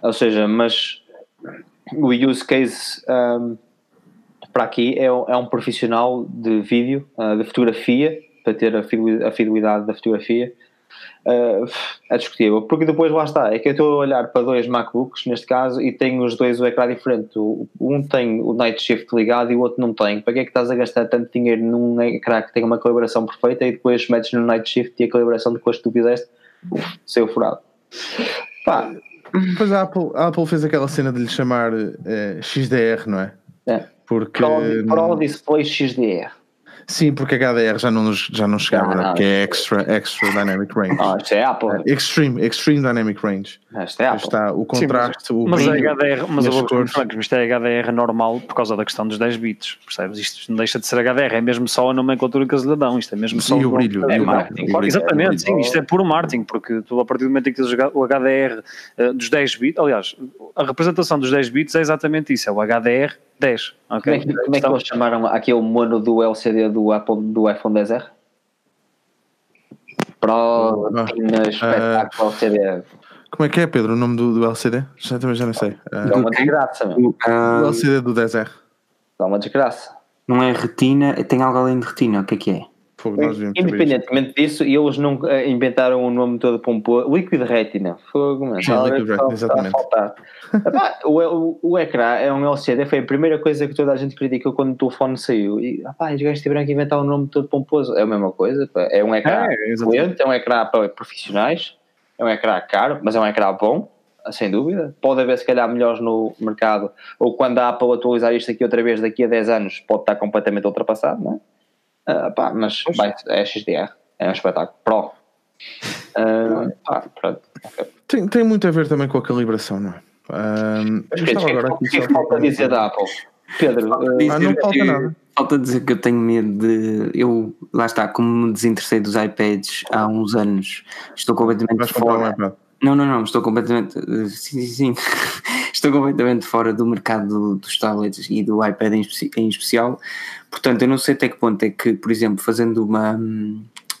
Ou seja, mas o use case. Um, para aqui é, é um profissional de vídeo, uh, de fotografia, para ter a fidelidade da fotografia. Uh, é discutível, porque depois lá está, é que eu estou a olhar para dois MacBooks neste caso e tenho os dois o ecrã diferente. Um tem o Night Shift ligado e o outro não tem. Para que é que estás a gastar tanto dinheiro num ecrã que tem uma calibração perfeita e depois metes no Night Shift e a calibração depois que tu fizeste saiu furado? Pá. Depois a Apple, a Apple fez aquela cena de lhe chamar eh, XDR, não é? É. Porque, Pro, Display XDR. Sim, porque HDR já não, já não chegava, não, não, que é extra, extra Dynamic Range. Ah, isto é Apple. É, extreme, Extreme Dynamic Range. Ah, isto é Apple. Está o contraste, Sim, mas, o mas HDR, mas eu vou francos, isto é HDR normal por causa da questão dos 10 bits, percebes? Isto não deixa de ser HDR, é mesmo só a nomenclatura que eles lhe dão, isto é mesmo só e o brilho. É, e o marketing. Brilho. Exatamente, sim, isto é puro marketing, porque tu a partir do momento em que tens o HDR uh, eh, dos 10 bits, aliás, a representação dos 10 bits é exatamente isso, é o HDR 10. Okay? Como, é, como é que eles chamaram aquele mono do LCD do Apple do iPhone 10R? Pro uh, espetáculo uh, LCD. Como é que é, Pedro, o nome do, do LCD? Já, também já não sei. Uh, Dá uma desgraça, meu. O LCD do 10R. Dá uma desgraça. Não é retina, tem algo além de retina, o que é que é? Fogo, Independentemente disso, eles não uh, inventaram um nome todo pomposo. Liquid Retina. Fogo, mano. Sim, Liquid Retina, exatamente. Epá, o, o, o, ecrã é um LCD, foi a primeira coisa que toda a gente criticou quando o telefone saiu. E epá, os gajos tiveram que inventar um nome todo pomposo. É a mesma coisa. É um ecrã é, excelente, é um ecrã para profissionais, é um ecrã caro, mas é um ecrã bom sem dúvida. Pode haver, se calhar, melhores no mercado, ou quando a Apple atualizar isto aqui outra vez daqui a 10 anos, pode estar completamente ultrapassado, não é? Uh, pá, mas vai, é XDR, é um espetáculo Pro. Uh, pá, pronto. Tem, tem muito a ver também com a calibração, não é? Uh, mas que, agora que, que falta dizer da Apple? Pedro, ah, não falta nada. Falta dizer que eu tenho medo de. Eu, lá está, como me desinteressei dos iPads há uns anos, estou completamente Vais fora. Um não, não, não, estou completamente. Sim, sim, sim. <laughs> estou completamente fora do mercado dos tablets e do iPad em, em especial, Portanto, eu não sei até que ponto é que, por exemplo, fazendo uma,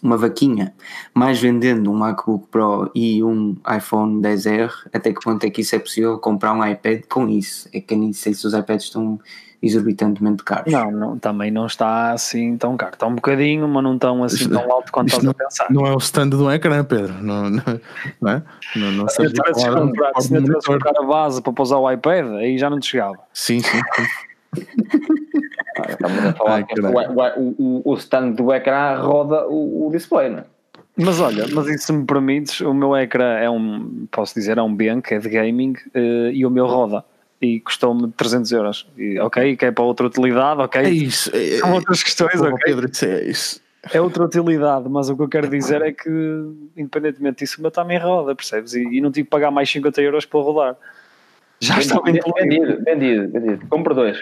uma vaquinha, mais vendendo um MacBook Pro e um iPhone 10R, até que ponto é que isso é possível comprar um iPad com isso? É que nem sei se os iPads estão exorbitantemente caros. Não, não, também não está assim tão caro. Está um bocadinho, mas não tão assim tão alto quanto estás a pensar. Não é o stand do ecrã, Pedro. Não, não, não é? Não, não se tivesse comprar, se tivesse comprar a base para pousar o iPad, aí já não te chegava. Sim, sim. ah, <laughs> estamos a falar Ai, que o, o, o, stand do ecrã roda o, o display, não é? Mas olha, mas isso se me permites, o meu ecrã é um, posso dizer, é um Benk, é de gaming, uh, e o meu roda e custou-me 300 euros. E, ok, que é para outra utilidade, ok. É isso. É, São outras questões, ok. Pedro, é isso. É outra utilidade, mas o que eu quero dizer é que, independentemente disso, o meu também roda, percebes? E, e não tive que pagar mais 50 euros para rodar. Já está vendido, vendido, vendido, vendido. Compre dois.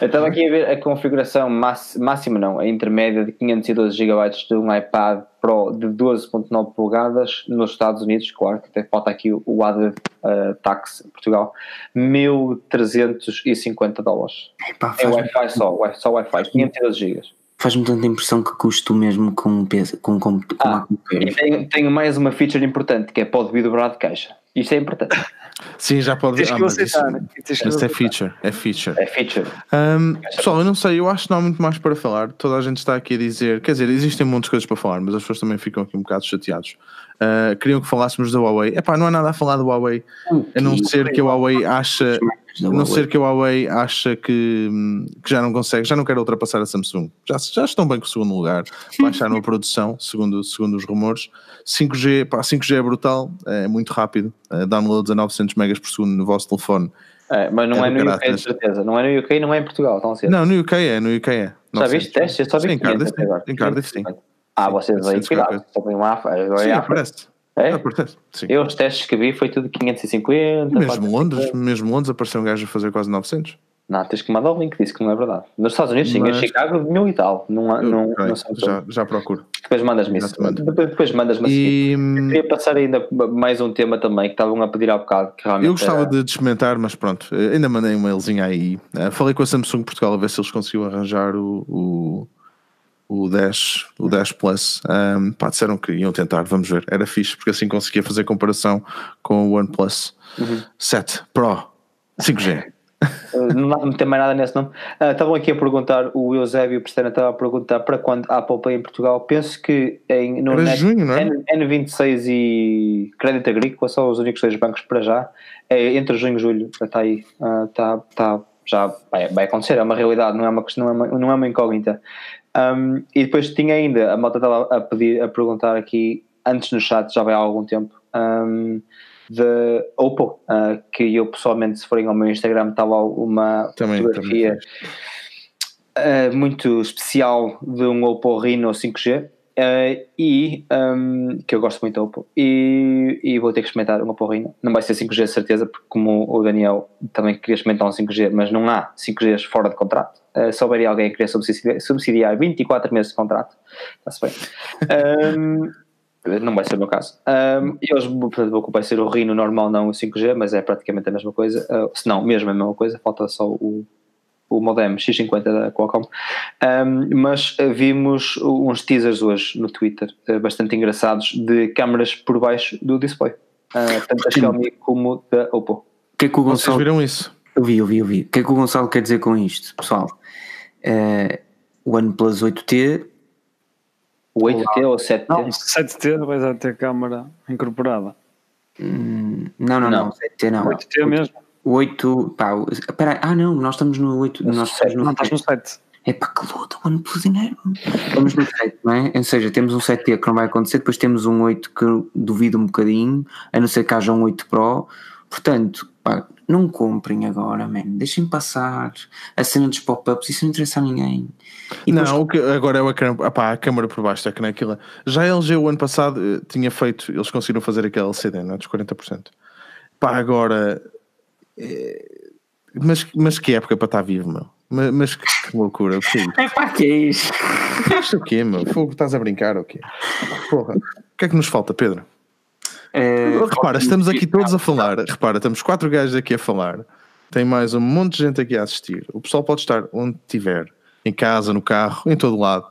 Estava aqui a ver a configuração máxima, não, a intermédia de 512 GB de um iPad Pro de 12.9 polegadas nos Estados Unidos, claro que até falta aqui o added uh, tax em Portugal, 1350 dólares. Epá, é Wi-Fi só, só Wi-Fi, 512 GB. Faz-me tanta impressão que custo mesmo com, peso, com, com, com ah, e tenho, tenho mais uma feature importante que é pode vir dobrar de caixa. Isto é importante. Sim, já pode Tens ah, aceitar, né? isso, isso é feature, é feature. É feature. Um, pessoal, eu não sei, eu acho que não há muito mais para falar. Toda a gente está aqui a dizer, quer dizer, existem muitas coisas para falar, mas as pessoas também ficam aqui um bocado chateados. Uh, queriam que falássemos da Huawei. Epá, não há nada a falar da Huawei, a não ser que a Huawei acha a não ser que a Huawei acha que, que, já não consegue, já não quer ultrapassar a Samsung. Já, já estão bem com o segundo lugar, baixaram a <laughs> produção, segundo, segundo os rumores. 5G, pá, 5G é brutal, é muito rápido, é, downloads a 900 megas por segundo no vosso telefone. É, mas não é, é no UK, de certeza. Não é no UK, não é em Portugal, tão cedo. Não, no UK é, no UK é. Já viste testes? Eu só vi em Cardiff, em Cardiff, sim. Ah, vocês aí, cuidado. Também uma Sim, aparece. É? Ah, sim. Eu os testes que vi foi tudo 550. Mesmo Londres, mesmo Londres apareceu um gajo a fazer quase 900. Não, tens que mandar o link, disse que não é verdade. Nos Estados Unidos, sim, Mas... em Chicago, mil e tal. Não, não, okay. não já, já procuro. Depois mandas-me isso. Depois, depois mandas-me e... Eu queria passar ainda mais um tema também que estavam a pedir há bocado. Que eu gostava era... de experimentar, mas pronto, ainda mandei um mailzinho aí. Eh, falei com a Samsung Portugal a ver se eles conseguiam arranjar o, o o 10, o 10 Plus, um, pá, disseram que iam tentar, vamos ver, era fixe, porque assim conseguia fazer comparação com o OnePlus uhum. 7 Pro 5G. <laughs> não, não tem mais nada nesse nome. Uh, estavam aqui a perguntar, o Eusébio Pestana estava a perguntar para quando a Apple Pay em Portugal. Penso que em, no Net, junho, não é? N, 26 e Crédito Agrícola são os únicos dois bancos para já. É entre junho e julho, está aí, uh, está, está, já vai, vai acontecer, é uma realidade, não é uma, não é uma, não é uma incógnita. Um, e depois tinha ainda, a malta estava a pedir, a perguntar aqui, antes no chat, já vai há algum tempo, um, de Oppo, uh, que eu pessoalmente, se forem ao meu Instagram, estava uma também, fotografia também uh, muito especial de um Oppo Reno 5G. Uh, e um, que eu gosto muito da Oppo. E, e, vou ter que experimentar uma porrinha. Não vai ser 5G certeza porque como o Daniel também queria experimentar um 5G mas não há 5Gs fora de contrato. Uh, se alguém que queria subsidiar, subsidiar 24 meses de contrato está-se bem. Um, <laughs> não vai ser o meu caso. Um, e hoje portanto, vai ser o Rino normal não o 5G mas é praticamente a mesma coisa. Uh, se não mesmo a mesma coisa falta só o o modem X50 da Qualcomm, um, mas eh, vimos uns teasers hoje no Twitter uh, bastante engraçados de câmaras por baixo do display, uh, tanto da Xiaomi como da Oppo. O que é que o Gonçalo... Vocês viram isso? Eu vi, eu vi, eu vi. O que é que o Gonçalo quer dizer com isto, pessoal? Uh, o OnePlus 8T o 8T ou 7T? Não, 7T vai ter câmara incorporada. Hum, não, não, não, não, 7T não. 8T mesmo. O 8, pá, espera, ah não, nós estamos no 8, nós estamos no não, estás no 7. É pá, que luta, o OnePlus dinheiro. Estamos no 7, não é? Ou seja, temos um 7T que não vai acontecer, depois temos um 8 que duvido um bocadinho, a não ser que haja um 8 Pro. Portanto, pá, não comprem agora, man. Deixem passar a cena dos pop-ups, isso não interessa a ninguém. E não, depois... o que agora é a câmera, opá, a câmera por baixo, é que naquilo. Já a LG o ano passado eh, tinha feito, eles conseguiram fazer aquele LCD, não é? Dos 40%. Pá, agora é, mas, mas que época para estar vivo, meu. Mas, mas que, que, loucura, o que é? É pá, que é isso? Isto o quê, meu? Fogo, estás a brincar ou quê? Porra, o que é que nos falta, Pedro? É, repara, estamos aqui todos a falar. Repara, estamos quatro gajos aqui a falar. Tem mais um monte de gente aqui a assistir. O pessoal pode estar onde tiver. Em casa, no carro, em todo lado,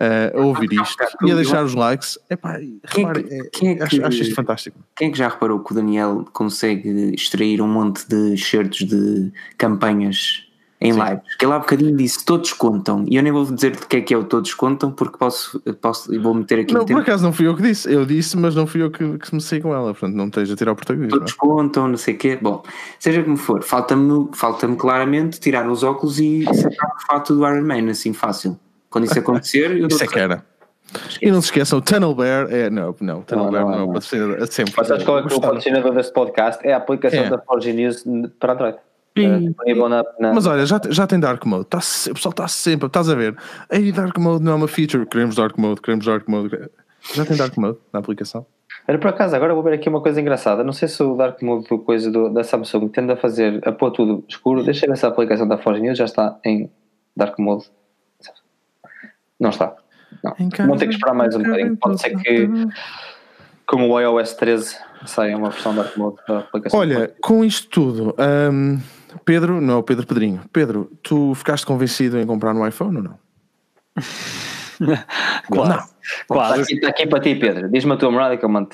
uh, a ouvir isto e a deixar os likes. Epá, quem repare, é, quem é que, acho, acho isto fantástico. Quem é que já reparou que o Daniel consegue extrair um monte de certos de campanhas em Sim. lives. Que ele há bocadinho disse todos contam. E eu nem vou dizer de que é que é o todos contam, porque posso, posso vou meter aqui. Não, por acaso não fui eu que disse. Eu disse, mas não fui eu que, que me sei com ela. Portanto, não esteja a tirar o protagonismo. Todos contam, não sei o quê. Bom, seja como for, falta-me falta claramente tirar os óculos e sacar o fato do Iron Man, assim fácil. Quando isso acontecer, eu <laughs> dou Isso é que era. E não se esqueçam, Tunnel Bear é. Não, não, Tunnel não, Bear não, não, não, não. é sempre. Mas sabes qual é, é o patrocinador desse podcast? É a aplicação é. da Forge News para Android. É, na, na... Mas olha, já, já tem Dark Mode, tá, o pessoal está sempre, estás a ver? Aí Dark Mode não é uma feature, queremos Dark Mode, queremos Dark Mode. Já tem Dark Mode na aplicação. Era por acaso, agora vou ver aqui uma coisa engraçada. Não sei se o Dark Mode do coisa do, da Samsung tende a fazer, a pôr tudo escuro. Deixa eu ver se a aplicação da Forge News já está em Dark Mode. Não está. Não. Vão ter que esperar mais um bocadinho. Pode ser que, como o iOS 13, saia uma versão Dark Mode da aplicação. Olha, com isto tudo. Um Pedro, não, Pedro Pedrinho. Pedro, tu ficaste convencido em comprar um iPhone ou não? <laughs> Quase. Não. Quase. Está aqui, está aqui para ti, Pedro. Diz-me a tua morada que eu mando.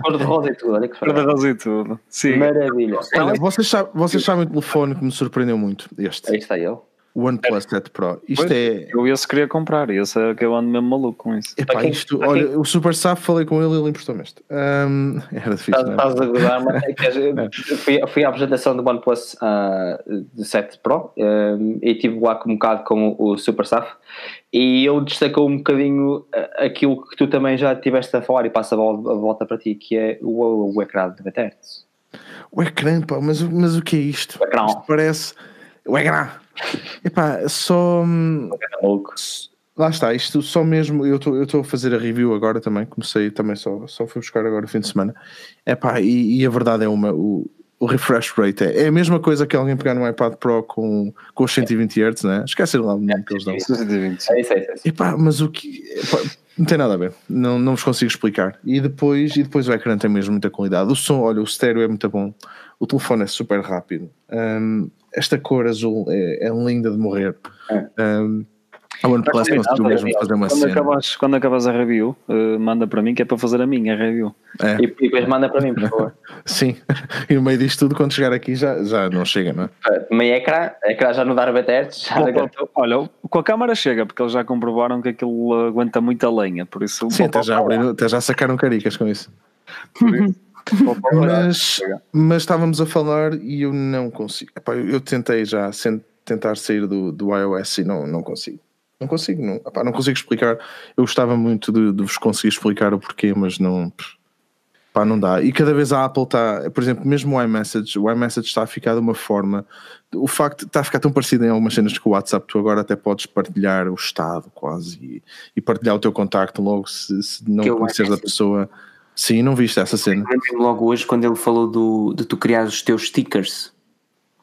Cor de rosa e tudo. Olha que Cor de rosa e tudo. Sim. Maravilha. Olha, vocês, sabem, vocês sabem o telefone que me surpreendeu muito? Este. Aí está ele. OnePlus 7 Pro. Isto pois, é. Eu esse queria comprar, esse é que eu ando mesmo maluco com isso. Epá, quem, isto, olha, o Super Saf falei com ele e ele emprestou-me este. Um, <laughs> era difícil. Estás, é? a gozar, mas é que <laughs> é. fui, fui à apresentação do OnePlus uh, 7 Pro um, e estive lá um bocado com o Super Saf e ele destacou um bocadinho ah, aquilo que tu também já tiveste a falar e passa a volta para ti, que é o, o ecrã de 90 Hz. O ecrã, pá, mas, mas o que é isto? O ecrã. Isto parece. O ecrã. Epá, só. Hum, lá está, isto só mesmo. Eu estou a fazer a review agora também. Comecei também só, só fui buscar agora o fim de semana. Epá, e, e a verdade é uma. O, o refresh rate é, é, a mesma coisa que alguém pegar no iPad Pro com, com os 120 Hz, né? Esquecem lá o nome que eles dão. 120. É isso, é isso. Epá, mas o que. Epá, não tem nada a ver, não, não vos consigo explicar. E depois, e depois o ecrã tem mesmo muita qualidade. O som, olha, o estéreo é muito bom, o telefone é super rápido. Um, esta cor azul é, é linda de morrer. É. Um, a OnePlus conseguiu mesmo fazer uma quando cena. Acabas, quando acabas a review, uh, manda para mim que é para fazer a minha review. É. E, e, depois manda para mim, por favor. <laughs> Sim, e no meio disto tudo, quando chegar aqui já, já não chega, não é? Meio ecrã, ecrã já não dá BTS. Olha, com a câmara chega, porque eles já comprovaram que aquilo aguenta muita lenha, por isso. Sim, até já, abriram, até já sacaram caricas com isso. Por isso. Mas, mas estávamos a falar e eu não consigo. Epá, eu tentei já tentar sair do, do iOS e não, não consigo. Não consigo, não, epá, não consigo explicar. Eu gostava muito de, de, vos conseguir explicar o porquê, mas não, pá, não dá. E cada vez a Apple está, por exemplo, mesmo o iMessage, o iMessage está a ficar de uma forma. O facto está a ficar tão parecido em algumas cenas que o WhatsApp, tu agora até podes partilhar o estado quase e, e partilhar o teu contacto logo se, se não conheceres a pessoa. Sim, não viste essa cena. Logo hoje, quando ele falou do, de tu criar os teus stickers.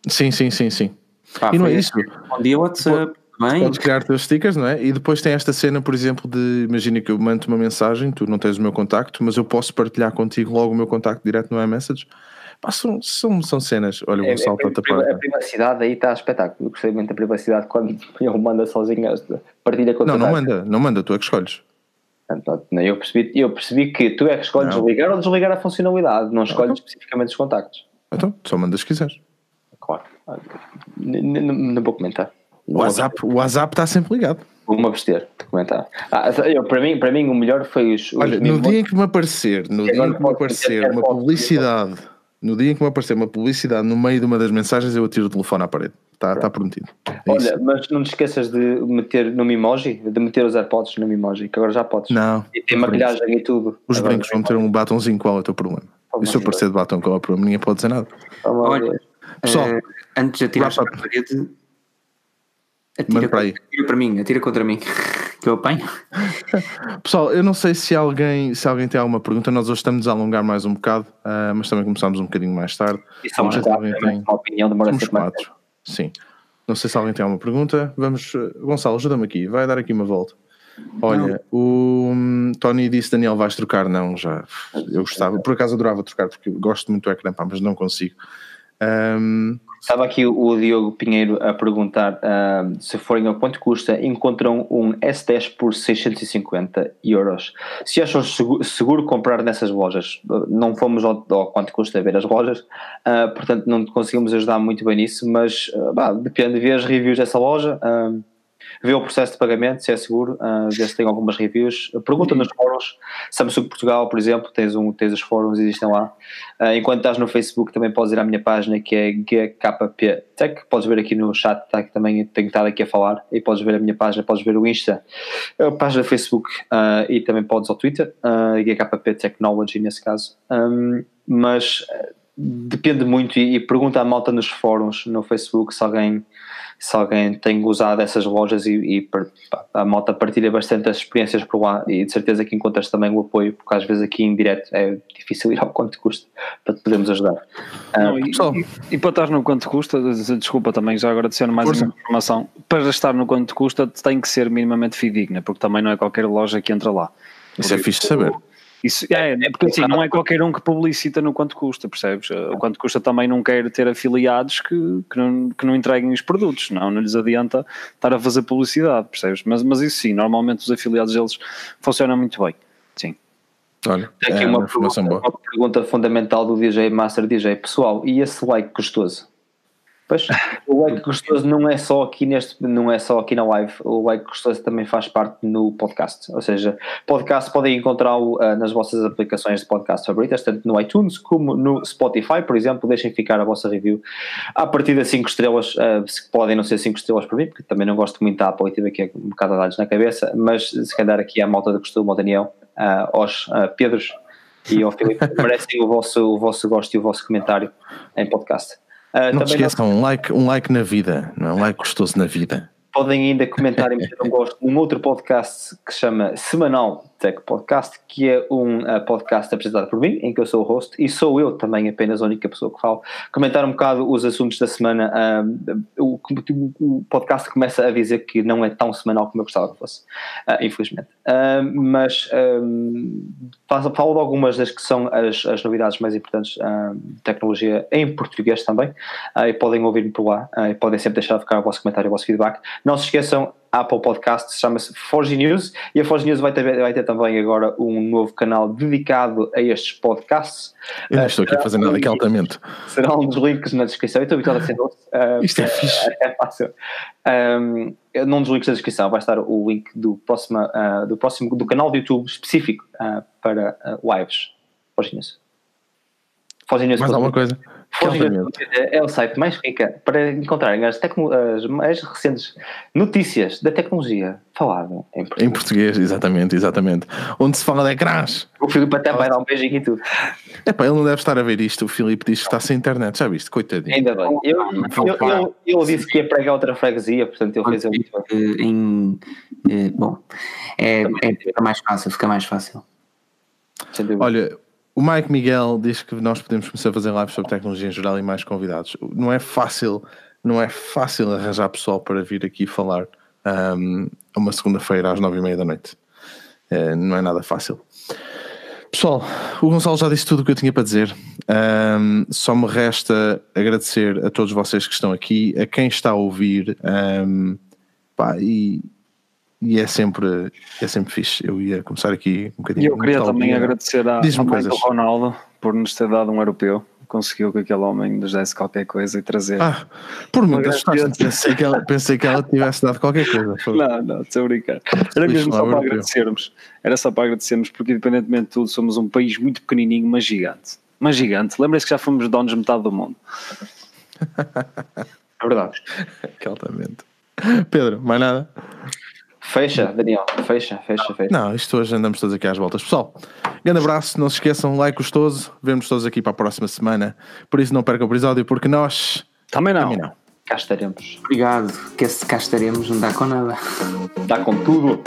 Sim, sim, sim, sim. Ah, e não é isso. Bom dia, WhatsApp. Bem. Podes criar teus stickers, não é? E depois tem esta cena, por exemplo, de imagina que eu mando uma mensagem, tu não tens o meu contacto, mas eu posso partilhar contigo logo o meu contacto direto no iMessage. Pá, são, são, são cenas. Olha, o é, Gonçalo é, é, A privacidade aí está a espetáculo. Eu gostei muito da privacidade quando <laughs> ele manda sozinho esta partilha com Não, não manda, não manda, tu é que escolhes. Eu percebi, eu percebi que tu é que escolhes não. ligar ou desligar a funcionalidade, não escolhes okay. especificamente os contactos. Então, só mandas se quiseres. Claro. Não vou comentar. O WhatsApp, o WhatsApp está sempre ligado. Vou-me abster de comentar. Ah, eu, para, mim, para mim, o melhor foi os. os Olha, no dia em que me aparecer, no dia em que me aparecer uma publicidade, no dia em que me aparecer uma publicidade no meio de uma das mensagens, eu atiro o telefone à parede. Está, está prometido. É Olha, isso. mas não te esqueças de meter no Mimoji, de meter os AirPods no Mimoji, que agora já podes. Não. E tem maquilhagem e tudo. Os agora brincos vão ter um batomzinho, qual é o teu problema? e se eu aparecer de batom, qual é o problema? Ninguém pode dizer nada. Olha, pessoal, uh, antes de atirar para a parede, atira, para aí. atira para mim, atira contra mim. Que eu apanho. Pessoal, eu não sei se alguém, se alguém tem alguma pergunta. Nós hoje estamos a alongar mais um bocado, uh, mas também começámos um bocadinho mais tarde. E somos quatro, tem... uma opinião demora somos quatro. Sim. Não sei se alguém tem alguma pergunta. Vamos, uh, Gonçalo, ajuda-me aqui, vai dar aqui uma volta. Olha, não. o um, Tony disse: Daniel, vais trocar? Não, já. Eu gostava, por acaso adorava trocar, porque gosto muito do ecrã, pá, mas não consigo. Um, Estava aqui o Diogo Pinheiro a perguntar uh, se forem ao quanto custa, encontram um S10 por 650 euros. Se acham seguro, seguro comprar nessas lojas, não fomos ao, ao, quanto custa ver as lojas, uh, portanto não conseguimos ajudar muito bem nisso, mas uh, bah, depende, ver as reviews dessa loja. Uh, vê o processo de pagamento, se é seguro, uh, vê se tem algumas reviews, pergunta nos fóruns, Samsung Portugal, por exemplo, tens, um, tens os fóruns, existem lá. Uh, enquanto estás no Facebook, também podes ir à minha página que é GKP Tech, podes ver aqui no chat, tá, que também tenho estado aqui a falar, e podes ver a minha página, podes ver o Insta, a página do Facebook uh, e também podes ao Twitter, uh, GKP Technology nesse caso. Um, mas depende muito e, e pergunta à malta nos fóruns no Facebook se alguém se alguém tem usado essas lojas e, e pá, a malta partilha bastante as experiências por lá e de certeza que encontras também o apoio, porque às vezes aqui em direto é difícil ir ao quanto custa para te podermos ajudar. Não, uh, e, e, e, para estar no quanto custa, desculpa também, já agora adiciono mais uma informação, para estar no quanto custa tem que ser minimamente fidedigna, porque também não é qualquer loja que entra lá. Isso é fixe de saber. Isso, é, é porque assim, não é qualquer um que publicita no quanto custa, percebes? O quanto custa também não quer ter afiliados que, que, não, que não entreguem os produtos, não, não lhes adianta estar a fazer publicidade, percebes? Mas, mas isso sim, normalmente os afiliados deles funcionam muito bem, sim. Olha, Tem aqui é uma, uma, pergunta, uma pergunta fundamental do DJ Master DJ. Pessoal, e esse like gostoso? Pois, <laughs> o like gostoso não é só aqui neste, não é só aqui na live, o like gostoso também faz parte no podcast, ou seja, podcast podem encontrá-lo uh, nas vossas aplicações de podcast favoritas, tanto no iTunes como no Spotify, por exemplo, deixem ficar a vossa review. A partir das 5 estrelas, uh, podem não ser 5 estrelas para mim, porque também não gosto muito da Apple e tive aqui um bocado de dados na cabeça, mas se calhar aqui à malta de costume, ao Daniel, uh, aos Pedros e ao Filipe, <laughs> merecem o vosso, o vosso gosto e o vosso comentário em podcast. Uh, não se esqueçam, não... um, like, um like na vida, não é? um like gostoso na vida. Podem ainda comentar e meter um <laughs> gosto num outro podcast que se chama Semanal Tech Podcast, que é um uh, podcast apresentado por mim, em que eu sou o host, e sou eu também apenas a única pessoa que falo. Comentar um bocado os assuntos da semana. Uh, o, o, podcast começa a dizer que não é tão semanal como eu gostava que fosse, uh, infelizmente. mas falo de algumas das que são as, as novidades mais importantes de tecnologia em português também, e podem ouvir-me por lá, e podem sempre deixar ficar o vosso comentário, o vosso feedback. Não se esqueçam, Apple Podcast, chama-se Forge News, e a Forge News vai ter, vai ter também agora um novo canal dedicado a estes podcasts. Eu não estou aqui a fazer nada aqui altamente. Será um dos links na descrição, eu estou habituado a ser doce. Uh, <laughs> Isto é fixe. É, é fácil. Um, num dos links da descrição vai estar o link do próximo, uh, do, próximo do canal do YouTube específico uh, para lives. Forge News. Forge News. Mais alguma coisa? É o site mais rica para encontrarem as, as, mais recentes notícias da tecnologia falada em português. Em português, exatamente, exatamente. Onde se fala de ecrãs. O Filipe até vai dar um beijinho e tudo. É pá, ele não deve estar a ver isto. O Filipe diz que está sem internet, já viste? Coitadinho. Ainda bem. Eu, eu, eu, eu disse que ia pregar outra freguesia, portanto eu fiz muito bem. Em, eh, bom, é, é, fica mais fácil, fica mais fácil. Olha, o Mike Miguel diz que nós podemos começar a fazer lives sobre tecnologia em geral e mais convidados. Não é fácil, não é fácil arranjar pessoal para vir aqui falar um, uma segunda-feira às nove e meia da noite. É, não é nada fácil. Pessoal, o Gonçalo já disse tudo o que eu tinha para dizer. Um, só me resta agradecer a todos vocês que estão aqui, a quem está a ouvir. Um, pá, e e é sempre, é sempre fixe. Eu ia começar aqui um bocadinho. E eu queria também agradecer a, ao Ronaldo por nos ter dado um europeu. Conseguiu que aquele homem nos desse qualquer coisa e trazer. Ah, por mim, pensei que, ela, pensei que ela tivesse dado qualquer coisa. Não, não, estou a brincar. Era mesmo só para agradecermos. Era só para agradecermos, porque independentemente de tudo, somos um país muito pequenininho, mas gigante. Mas gigante. Lembra-se que já fomos donos de metade do mundo. <laughs> É verdade. Altamente. Pedro, mais nada? Fecha, Daniel, fecha, fecha, fecha. Não, isto hoje andamos todos aqui às voltas. Pessoal, grande abraço, não se esqueçam, like gostoso, vemos todos aqui para a próxima semana. Por isso não percam o episódio, porque nós também não. Também não. Cá estaremos. Obrigado, que esse cá estaremos não dá com nada. Dá com tudo.